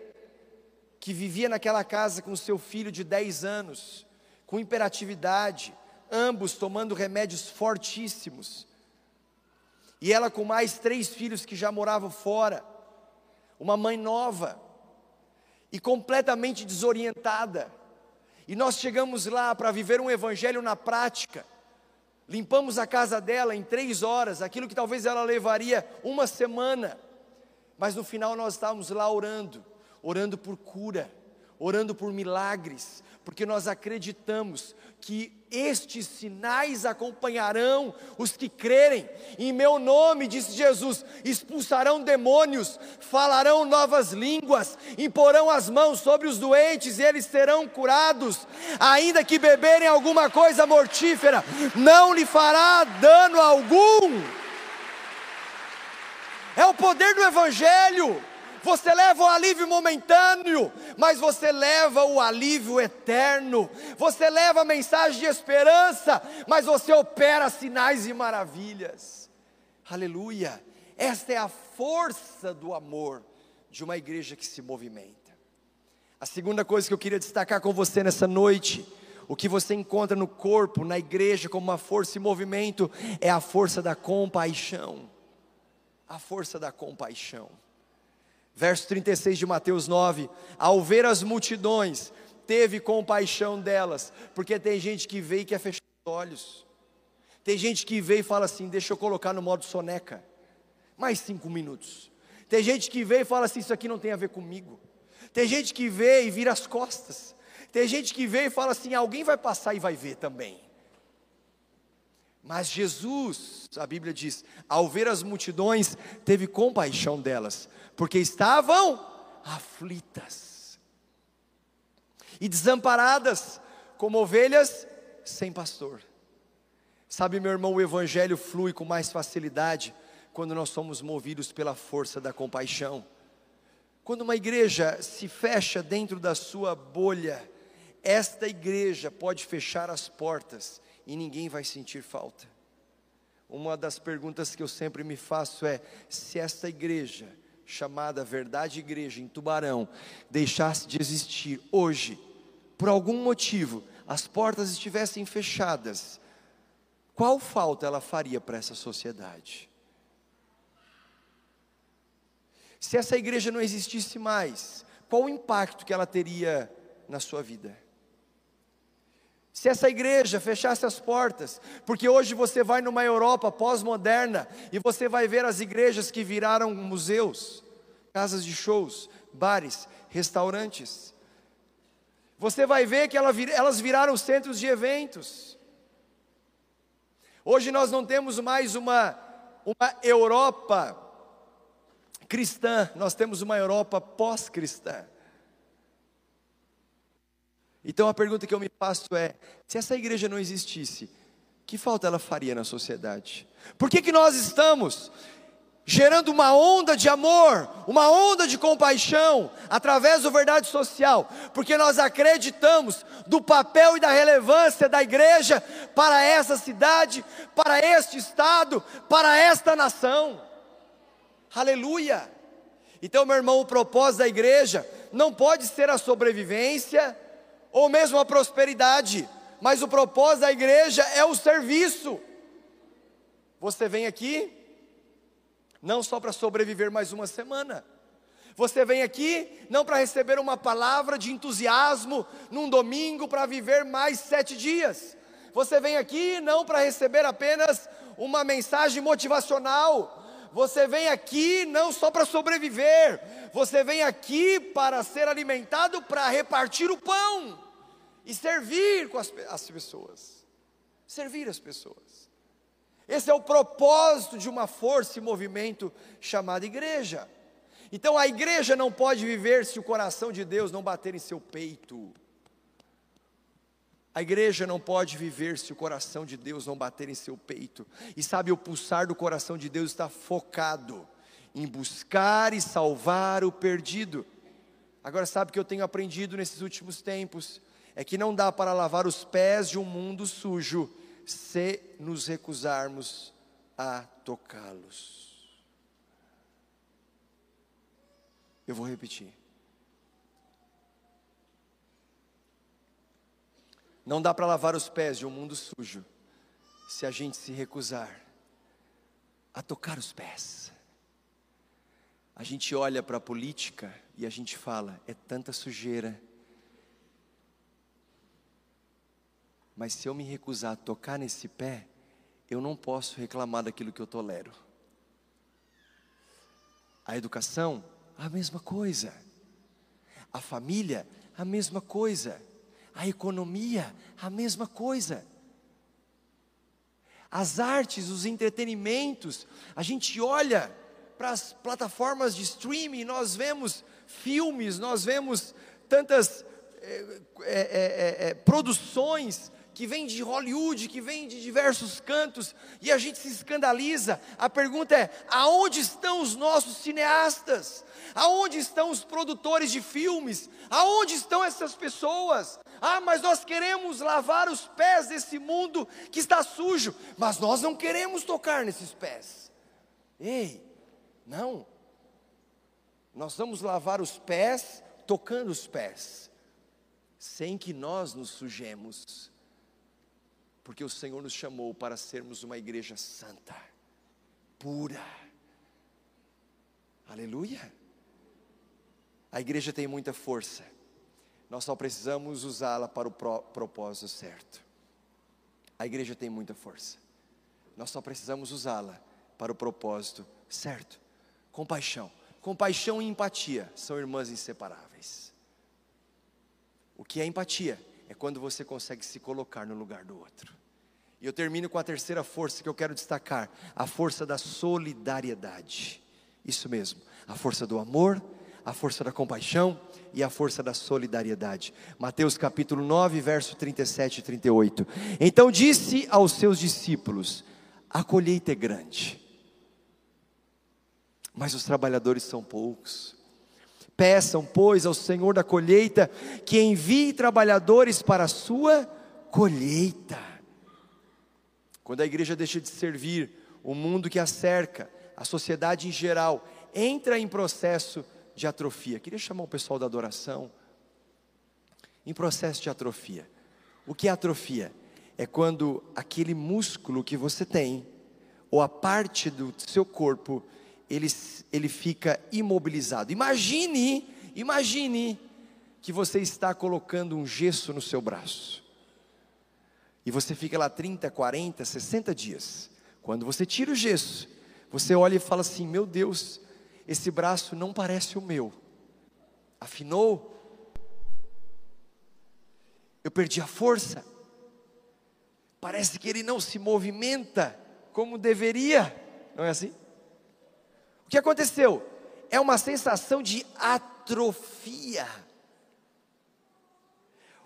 que vivia naquela casa com seu filho de 10 anos, com imperatividade, ambos tomando remédios fortíssimos. E ela com mais três filhos que já moravam fora, uma mãe nova e completamente desorientada. E nós chegamos lá para viver um evangelho na prática. Limpamos a casa dela em três horas, aquilo que talvez ela levaria uma semana. Mas no final nós estávamos lá orando orando por cura, orando por milagres, porque nós acreditamos que estes sinais acompanharão os que crerem. Em meu nome, disse Jesus, expulsarão demônios, falarão novas línguas, imporão as mãos sobre os doentes e eles serão curados. Ainda que beberem alguma coisa mortífera, não lhe fará dano algum. É o poder do Evangelho. Você leva o alívio momentâneo, mas você leva o alívio eterno. Você leva a mensagem de esperança, mas você opera sinais e maravilhas. Aleluia! Esta é a força do amor de uma igreja que se movimenta. A segunda coisa que eu queria destacar com você nessa noite, o que você encontra no corpo, na igreja, como uma força e movimento, é a força da compaixão. A força da compaixão. Verso 36 de Mateus 9: Ao ver as multidões, teve compaixão delas, porque tem gente que vê e quer fechar os olhos, tem gente que vê e fala assim: Deixa eu colocar no modo soneca, mais cinco minutos. Tem gente que vê e fala assim: Isso aqui não tem a ver comigo. Tem gente que vê e vira as costas. Tem gente que vê e fala assim: Alguém vai passar e vai ver também. Mas Jesus, a Bíblia diz, ao ver as multidões, teve compaixão delas, porque estavam aflitas e desamparadas, como ovelhas sem pastor. Sabe, meu irmão, o evangelho flui com mais facilidade quando nós somos movidos pela força da compaixão. Quando uma igreja se fecha dentro da sua bolha, esta igreja pode fechar as portas e ninguém vai sentir falta. Uma das perguntas que eu sempre me faço é: se esta igreja chamada Verdade Igreja em Tubarão deixasse de existir hoje, por algum motivo, as portas estivessem fechadas, qual falta ela faria para essa sociedade? Se essa igreja não existisse mais, qual o impacto que ela teria na sua vida? Se essa igreja fechasse as portas, porque hoje você vai numa Europa pós-moderna e você vai ver as igrejas que viraram museus, casas de shows, bares, restaurantes. Você vai ver que elas viraram centros de eventos. Hoje nós não temos mais uma, uma Europa cristã, nós temos uma Europa pós-cristã. Então a pergunta que eu me faço é: se essa igreja não existisse, que falta ela faria na sociedade? Por que, que nós estamos gerando uma onda de amor, uma onda de compaixão, através do verdade social, porque nós acreditamos do papel e da relevância da igreja para essa cidade, para este estado, para esta nação. Aleluia! Então, meu irmão, o propósito da igreja não pode ser a sobrevivência ou mesmo a prosperidade, mas o propósito da igreja é o serviço. Você vem aqui não só para sobreviver mais uma semana. Você vem aqui não para receber uma palavra de entusiasmo num domingo para viver mais sete dias. Você vem aqui não para receber apenas uma mensagem motivacional. Você vem aqui não só para sobreviver, você vem aqui para ser alimentado, para repartir o pão e servir com as, as pessoas. Servir as pessoas. Esse é o propósito de uma força e movimento chamada igreja. Então a igreja não pode viver se o coração de Deus não bater em seu peito. A igreja não pode viver se o coração de Deus não bater em seu peito. E sabe, o pulsar do coração de Deus está focado em buscar e salvar o perdido. Agora, sabe o que eu tenho aprendido nesses últimos tempos? É que não dá para lavar os pés de um mundo sujo se nos recusarmos a tocá-los. Eu vou repetir. Não dá para lavar os pés de um mundo sujo se a gente se recusar a tocar os pés. A gente olha para a política e a gente fala: é tanta sujeira, Mas se eu me recusar a tocar nesse pé, eu não posso reclamar daquilo que eu tolero. A educação, a mesma coisa. A família, a mesma coisa. A economia, a mesma coisa. As artes, os entretenimentos, a gente olha para as plataformas de streaming, nós vemos filmes, nós vemos tantas é, é, é, produções que vem de Hollywood, que vem de diversos cantos, e a gente se escandaliza. A pergunta é: aonde estão os nossos cineastas? Aonde estão os produtores de filmes? Aonde estão essas pessoas? Ah, mas nós queremos lavar os pés desse mundo que está sujo, mas nós não queremos tocar nesses pés. Ei, não. Nós vamos lavar os pés tocando os pés, sem que nós nos sujemos porque o Senhor nos chamou para sermos uma igreja santa, pura. Aleluia. A igreja tem muita força, nós só precisamos usá-la para o propósito certo. A igreja tem muita força, nós só precisamos usá-la para o propósito certo. Compaixão. Compaixão e empatia são irmãs inseparáveis. O que é empatia? É quando você consegue se colocar no lugar do outro. E eu termino com a terceira força que eu quero destacar: a força da solidariedade. Isso mesmo, a força do amor, a força da compaixão e a força da solidariedade. Mateus capítulo 9, verso 37 e 38. Então disse aos seus discípulos: A colheita é grande, mas os trabalhadores são poucos. Peçam, pois, ao Senhor da colheita que envie trabalhadores para a sua colheita. Quando a igreja deixa de servir o mundo que a cerca, a sociedade em geral, entra em processo de atrofia. Queria chamar o pessoal da adoração. Em processo de atrofia. O que é atrofia? É quando aquele músculo que você tem, ou a parte do seu corpo, ele, ele fica imobilizado. Imagine, imagine que você está colocando um gesso no seu braço. E você fica lá 30, 40, 60 dias. Quando você tira o gesso, você olha e fala assim: Meu Deus, esse braço não parece o meu. Afinou? Eu perdi a força. Parece que ele não se movimenta como deveria. Não é assim? O que aconteceu? É uma sensação de atrofia.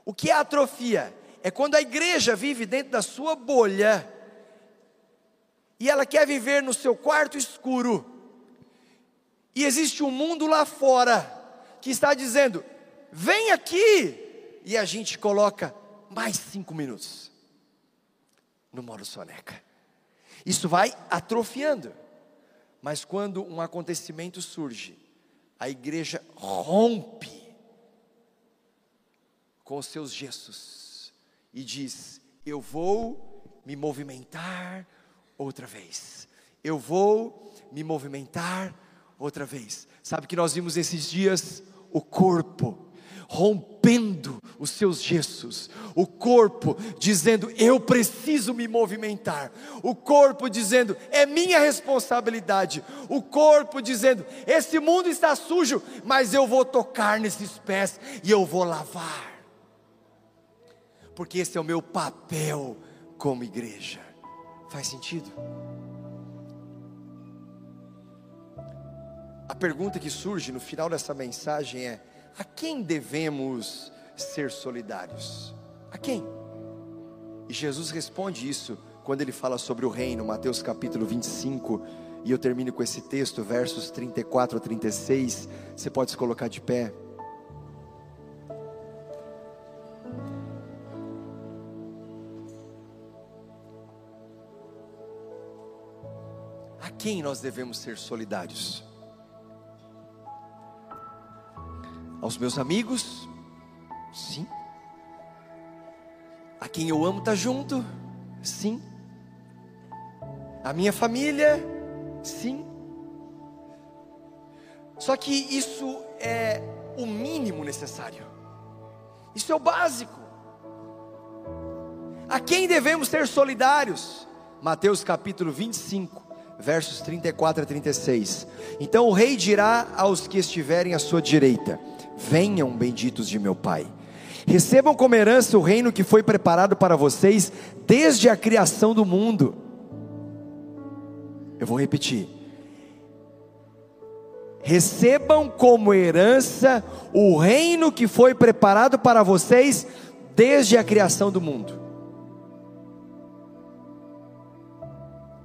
O que é atrofia? é quando a igreja vive dentro da sua bolha e ela quer viver no seu quarto escuro E existe um mundo lá fora que está dizendo: vem aqui, e a gente coloca mais cinco minutos no modo soneca. Isso vai atrofiando. Mas quando um acontecimento surge, a igreja rompe com os seus gestos e diz: Eu vou me movimentar outra vez. Eu vou me movimentar outra vez. Sabe que nós vimos esses dias o corpo rompendo os seus gestos, o corpo dizendo: Eu preciso me movimentar, o corpo dizendo: É minha responsabilidade, o corpo dizendo: Esse mundo está sujo, mas eu vou tocar nesses pés e eu vou lavar, porque esse é o meu papel como igreja. Faz sentido? A pergunta que surge no final dessa mensagem é: a quem devemos ser solidários? A quem? E Jesus responde isso quando ele fala sobre o reino, Mateus capítulo 25, e eu termino com esse texto, versos 34 a 36. Você pode se colocar de pé. A quem nós devemos ser solidários? Aos meus amigos? Sim. A quem eu amo estar tá junto? Sim. A minha família? Sim. Só que isso é o mínimo necessário. Isso é o básico. A quem devemos ser solidários? Mateus capítulo 25, versos 34 a 36. Então o rei dirá aos que estiverem à sua direita: Venham, benditos de meu Pai. Recebam como herança o reino que foi preparado para vocês desde a criação do mundo. Eu vou repetir. Recebam como herança o reino que foi preparado para vocês desde a criação do mundo.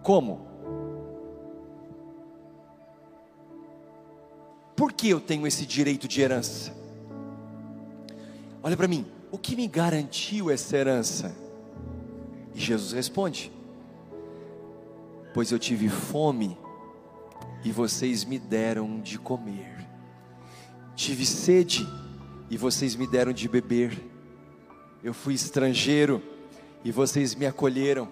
Como? Por que eu tenho esse direito de herança? Olha para mim, o que me garantiu essa herança? E Jesus responde: Pois eu tive fome e vocês me deram de comer, tive sede e vocês me deram de beber, eu fui estrangeiro e vocês me acolheram,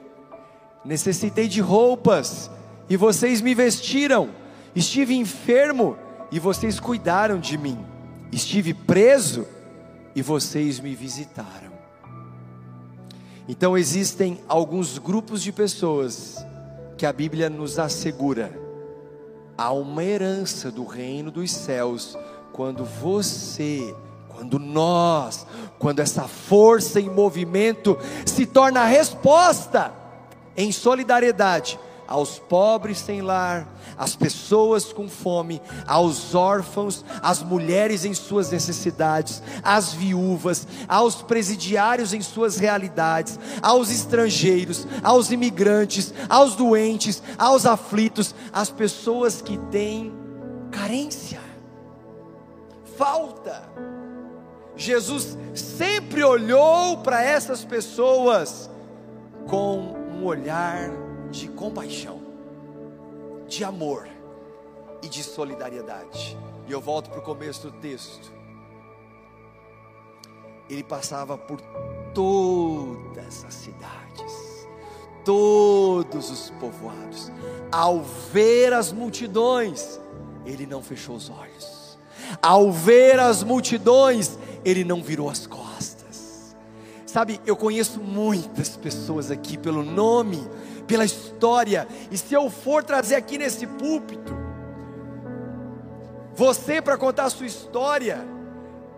necessitei de roupas e vocês me vestiram, estive enfermo e vocês cuidaram de mim. Estive preso e vocês me visitaram. Então existem alguns grupos de pessoas que a Bíblia nos assegura há uma herança do reino dos céus quando você, quando nós, quando essa força em movimento se torna a resposta em solidariedade aos pobres sem lar, às pessoas com fome, aos órfãos, às mulheres em suas necessidades, às viúvas, aos presidiários em suas realidades, aos estrangeiros, aos imigrantes, aos doentes, aos aflitos, às pessoas que têm carência, falta. Jesus sempre olhou para essas pessoas com um olhar de compaixão, de amor e de solidariedade. E eu volto para o começo do texto. Ele passava por todas as cidades, todos os povoados. Ao ver as multidões, ele não fechou os olhos. Ao ver as multidões, ele não virou as costas. Sabe, eu conheço muitas pessoas aqui pelo nome, pela história. E se eu for trazer aqui nesse púlpito, você para contar a sua história,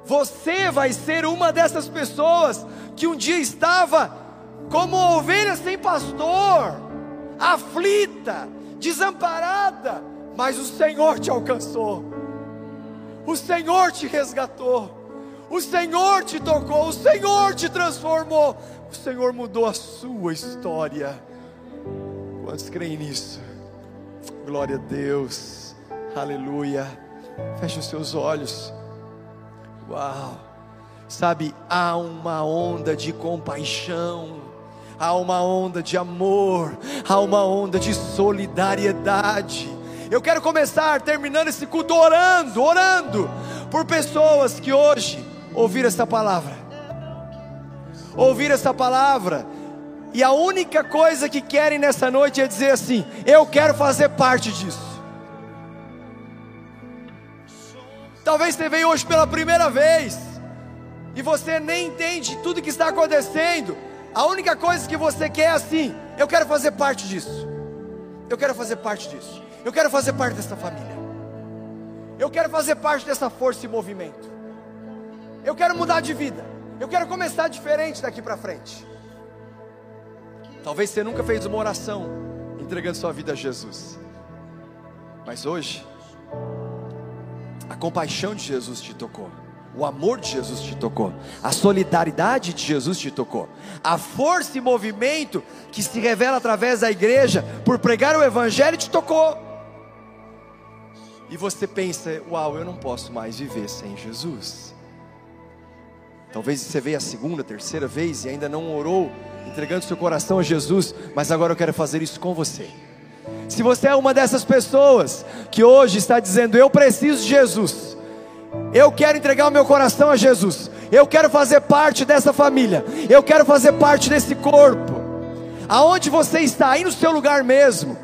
você vai ser uma dessas pessoas que um dia estava como ovelha sem pastor, aflita, desamparada, mas o Senhor te alcançou, o Senhor te resgatou, o Senhor te tocou, o Senhor te transformou, o Senhor mudou a sua história. Quantos creem nisso? Glória a Deus. Aleluia. Feche os seus olhos. Uau. Sabe, há uma onda de compaixão, há uma onda de amor, há uma onda de solidariedade. Eu quero começar terminando esse culto orando, orando por pessoas que hoje ouviram essa palavra. Ouviram essa palavra e a única coisa que querem nessa noite é dizer assim: eu quero fazer parte disso. Talvez você veio hoje pela primeira vez e você nem entende tudo que está acontecendo. A única coisa que você quer é assim: eu quero fazer parte disso. Eu quero fazer parte disso. Eu quero fazer parte dessa família. Eu quero fazer parte dessa força e movimento. Eu quero mudar de vida. Eu quero começar diferente daqui para frente. Talvez você nunca fez uma oração entregando sua vida a Jesus. Mas hoje, a compaixão de Jesus te tocou. O amor de Jesus te tocou, a solidariedade de Jesus te tocou, a força e movimento que se revela através da igreja por pregar o Evangelho te tocou. E você pensa: Uau, eu não posso mais viver sem Jesus. Talvez você veio a segunda, terceira vez e ainda não orou, entregando seu coração a Jesus, mas agora eu quero fazer isso com você. Se você é uma dessas pessoas que hoje está dizendo: Eu preciso de Jesus eu quero entregar o meu coração a Jesus. Eu quero fazer parte dessa família. Eu quero fazer parte desse corpo. Aonde você está, aí no seu lugar mesmo.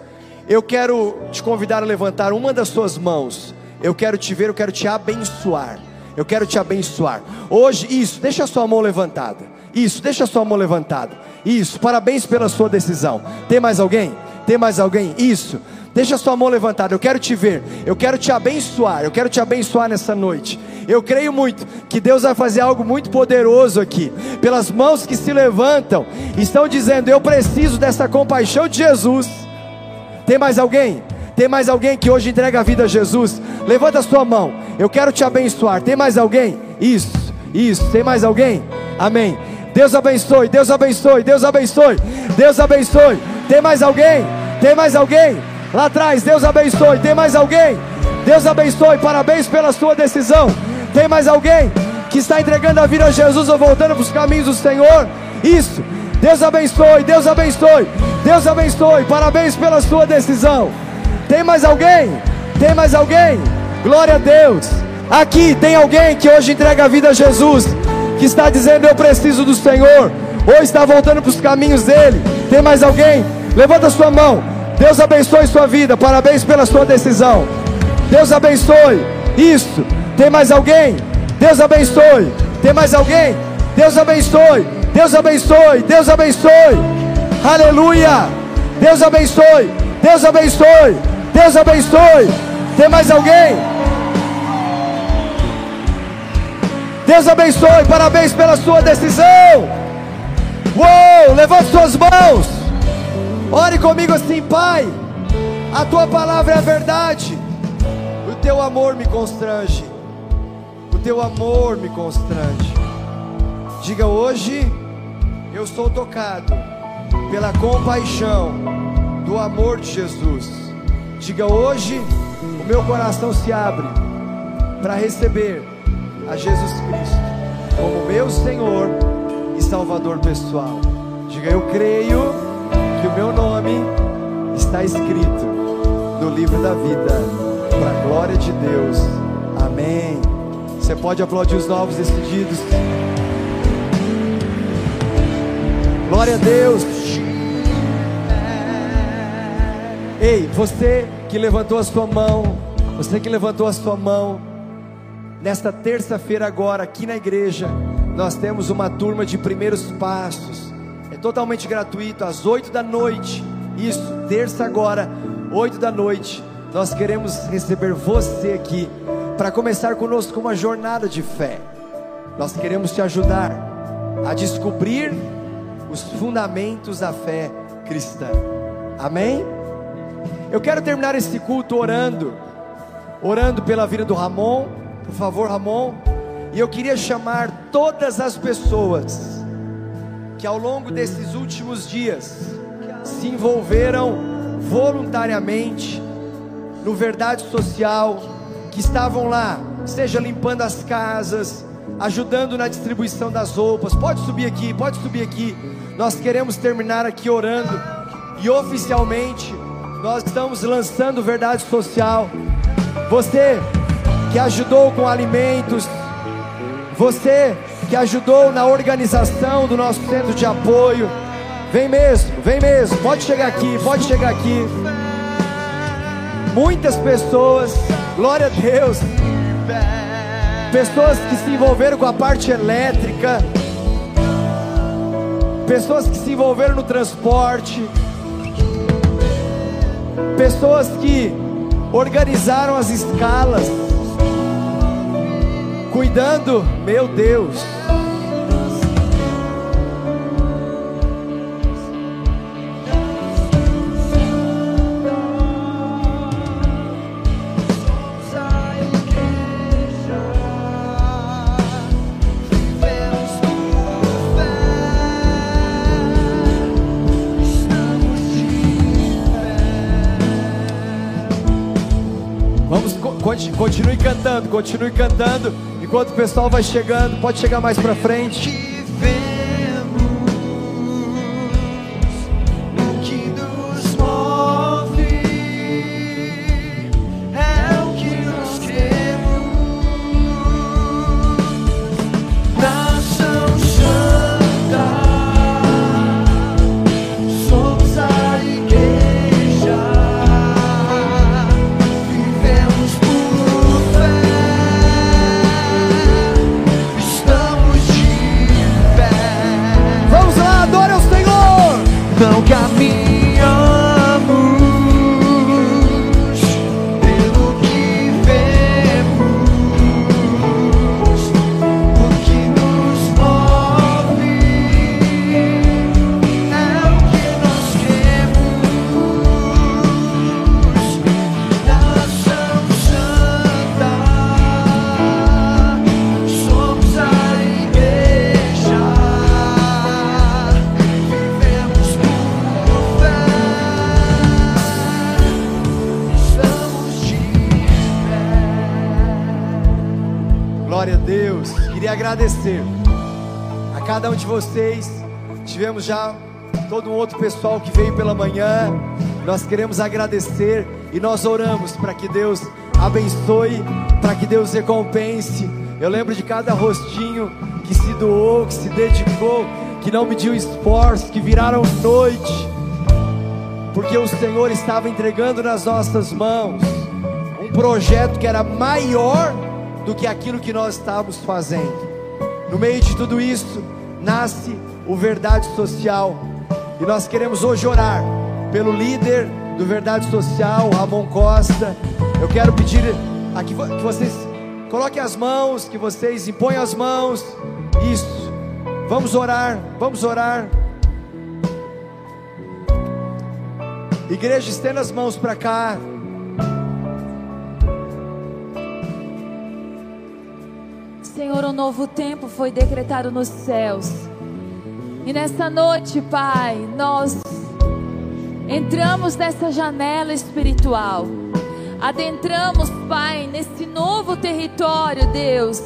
Eu quero te convidar a levantar uma das suas mãos. Eu quero te ver, eu quero te abençoar. Eu quero te abençoar. Hoje, isso, deixa a sua mão levantada. Isso, deixa a sua mão levantada. Isso, parabéns pela sua decisão. Tem mais alguém? Tem mais alguém? Isso. Deixa a sua mão levantada, eu quero te ver, eu quero te abençoar, eu quero te abençoar nessa noite. Eu creio muito que Deus vai fazer algo muito poderoso aqui, pelas mãos que se levantam, estão dizendo: Eu preciso dessa compaixão de Jesus. Tem mais alguém? Tem mais alguém que hoje entrega a vida a Jesus? Levanta a sua mão, eu quero te abençoar. Tem mais alguém? Isso, isso. Tem mais alguém? Amém. Deus abençoe, Deus abençoe, Deus abençoe, Deus abençoe. Tem mais alguém? Tem mais alguém? Lá atrás, Deus abençoe. Tem mais alguém? Deus abençoe. Parabéns pela sua decisão. Tem mais alguém que está entregando a vida a Jesus ou voltando para os caminhos do Senhor? Isso. Deus abençoe. Deus abençoe. Deus abençoe. Parabéns pela sua decisão. Tem mais alguém? Tem mais alguém? Glória a Deus. Aqui tem alguém que hoje entrega a vida a Jesus, que está dizendo eu preciso do Senhor, ou está voltando para os caminhos dele. Tem mais alguém? Levanta sua mão. Deus abençoe sua vida. Parabéns pela sua decisão. Deus abençoe. Isso. Tem mais alguém? Deus abençoe. Tem mais alguém? Deus abençoe. Deus abençoe. Deus abençoe. Aleluia. Deus abençoe. Deus abençoe. Deus abençoe. Tem mais alguém? Deus abençoe. Parabéns pela sua decisão. Uou! Levante suas mãos. Ore comigo assim, Pai. A tua palavra é a verdade. O teu amor me constrange. O teu amor me constrange. Diga hoje, eu sou tocado pela compaixão do amor de Jesus. Diga hoje, o meu coração se abre para receber a Jesus Cristo como meu Senhor e Salvador pessoal. Diga eu creio que o meu nome está escrito no livro da vida, para a glória de Deus. Amém. Você pode aplaudir os novos decididos. Glória a Deus. Ei, você que levantou a sua mão, você que levantou a sua mão, nesta terça-feira agora, aqui na igreja, nós temos uma turma de primeiros passos totalmente gratuito, às 8 da noite. Isso, terça agora, 8 da noite. Nós queremos receber você aqui para começar conosco uma jornada de fé. Nós queremos te ajudar a descobrir os fundamentos da fé cristã. Amém? Eu quero terminar esse culto orando, orando pela vida do Ramon. Por favor, Ramon. E eu queria chamar todas as pessoas que ao longo desses últimos dias se envolveram voluntariamente no Verdade Social, que estavam lá, seja limpando as casas, ajudando na distribuição das roupas. Pode subir aqui, pode subir aqui. Nós queremos terminar aqui orando e oficialmente nós estamos lançando Verdade Social. Você que ajudou com alimentos, você que ajudou na organização do nosso centro de apoio, vem mesmo, vem mesmo, pode chegar aqui, pode chegar aqui. Muitas pessoas, glória a Deus, pessoas que se envolveram com a parte elétrica, pessoas que se envolveram no transporte, pessoas que organizaram as escalas, cuidando, meu Deus. Continue cantando, continue cantando. Enquanto o pessoal vai chegando, pode chegar mais pra frente. Vocês. Tivemos já todo um outro pessoal que veio pela manhã. Nós queremos agradecer e nós oramos para que Deus abençoe, para que Deus recompense. Eu lembro de cada rostinho que se doou, que se dedicou, que não mediu esforço, que viraram noite, porque o Senhor estava entregando nas nossas mãos um projeto que era maior do que aquilo que nós estávamos fazendo. No meio de tudo isso, nasce o Verdade Social. E nós queremos hoje orar pelo líder do Verdade Social, Ramon Costa. Eu quero pedir aqui que vocês coloquem as mãos, que vocês imponham as mãos. Isso. Vamos orar, vamos orar. Igreja, estenda as mãos para cá. Um novo tempo foi decretado nos céus. E nessa noite, Pai, nós entramos nessa janela espiritual. Adentramos, Pai, nesse novo território, Deus.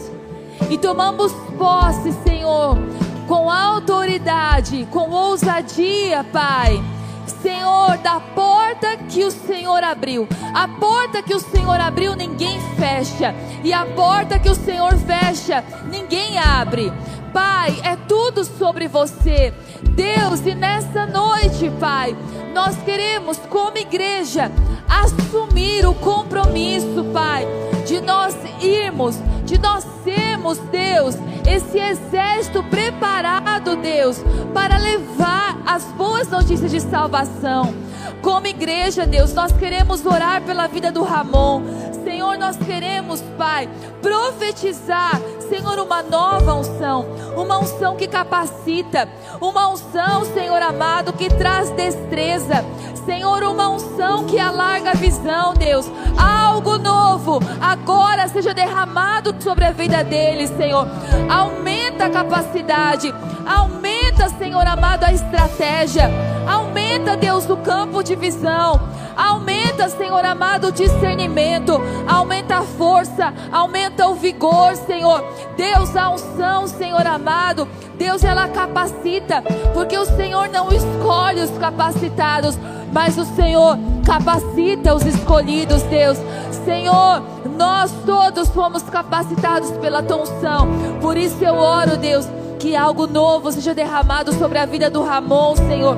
E tomamos posse, Senhor, com autoridade, com ousadia, Pai. Senhor, da porta que o Senhor abriu. A porta que o Senhor abriu, ninguém fecha. E a porta que o Senhor fecha, ninguém abre. Pai, é tudo sobre você. Deus, e nessa noite, Pai, nós queremos, como igreja, assumir o compromisso, Pai, de nós irmos, de nós sermos, Deus, esse exército preparado, Deus, para levar as boas notícias de salvação. Como igreja, Deus, nós queremos orar pela vida do Ramon. Senhor, nós queremos, Pai, profetizar, Senhor, uma nova unção, uma unção que capacita, uma unção, Senhor amado, que traz destreza, Senhor, uma unção que alarga a visão, Deus. Algo novo agora seja derramado sobre a vida dele, Senhor. Aumenta a capacidade, aumenta, Senhor amado, a estratégia, aumenta, Deus, o campo de visão, Aumenta, Senhor amado, o discernimento, aumenta a força, aumenta o vigor, Senhor. Deus, a unção, Senhor amado. Deus, ela capacita, porque o Senhor não escolhe os capacitados, mas o Senhor capacita os escolhidos, Deus. Senhor, nós todos fomos capacitados pela tua unção. Por isso eu oro, Deus, que algo novo seja derramado sobre a vida do Ramon, Senhor.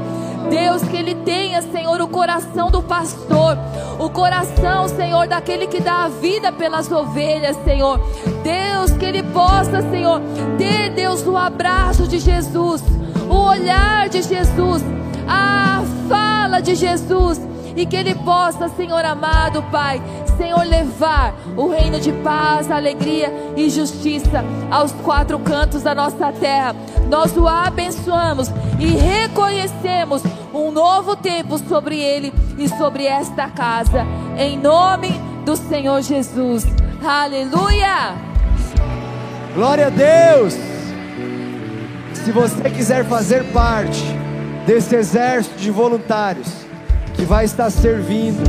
Deus, que ele tenha, Senhor, o coração do pastor, o coração, Senhor, daquele que dá a vida pelas ovelhas, Senhor. Deus, que ele possa, Senhor, ter, Deus, o abraço de Jesus, o olhar de Jesus, a fala de Jesus, e que ele possa, Senhor amado, Pai, Senhor, levar o reino de paz, alegria e justiça aos quatro cantos da nossa terra. Nós o abençoamos e reconhecemos um novo tempo sobre ele e sobre esta casa. Em nome do Senhor Jesus. Aleluia! Glória a Deus! Se você quiser fazer parte desse exército de voluntários que vai estar servindo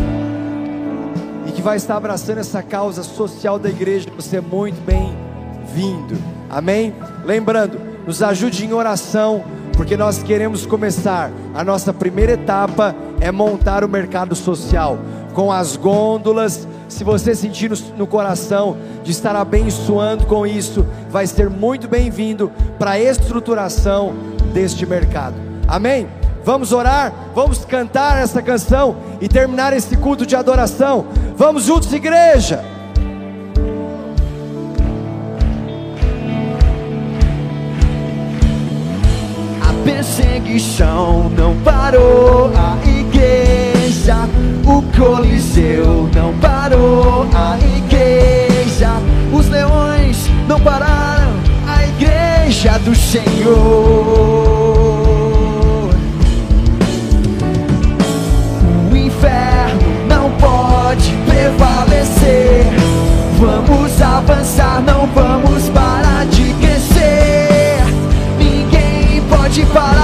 e que vai estar abraçando essa causa social da igreja, você é muito bem-vindo. Amém? Lembrando, nos ajude em oração, porque nós queremos começar. A nossa primeira etapa é montar o mercado social com as gôndolas. Se você sentir no, coração de estar abençoando com isso, vai ser muito bem-vindo para a estruturação deste mercado. Amém? Vamos orar, vamos cantar essa canção e terminar esse culto de adoração. Vamos juntos, igreja. A perseguição não parou a igreja. O Coliseu não parou a igreja. Os leões não pararam a igreja do Senhor. Ninguém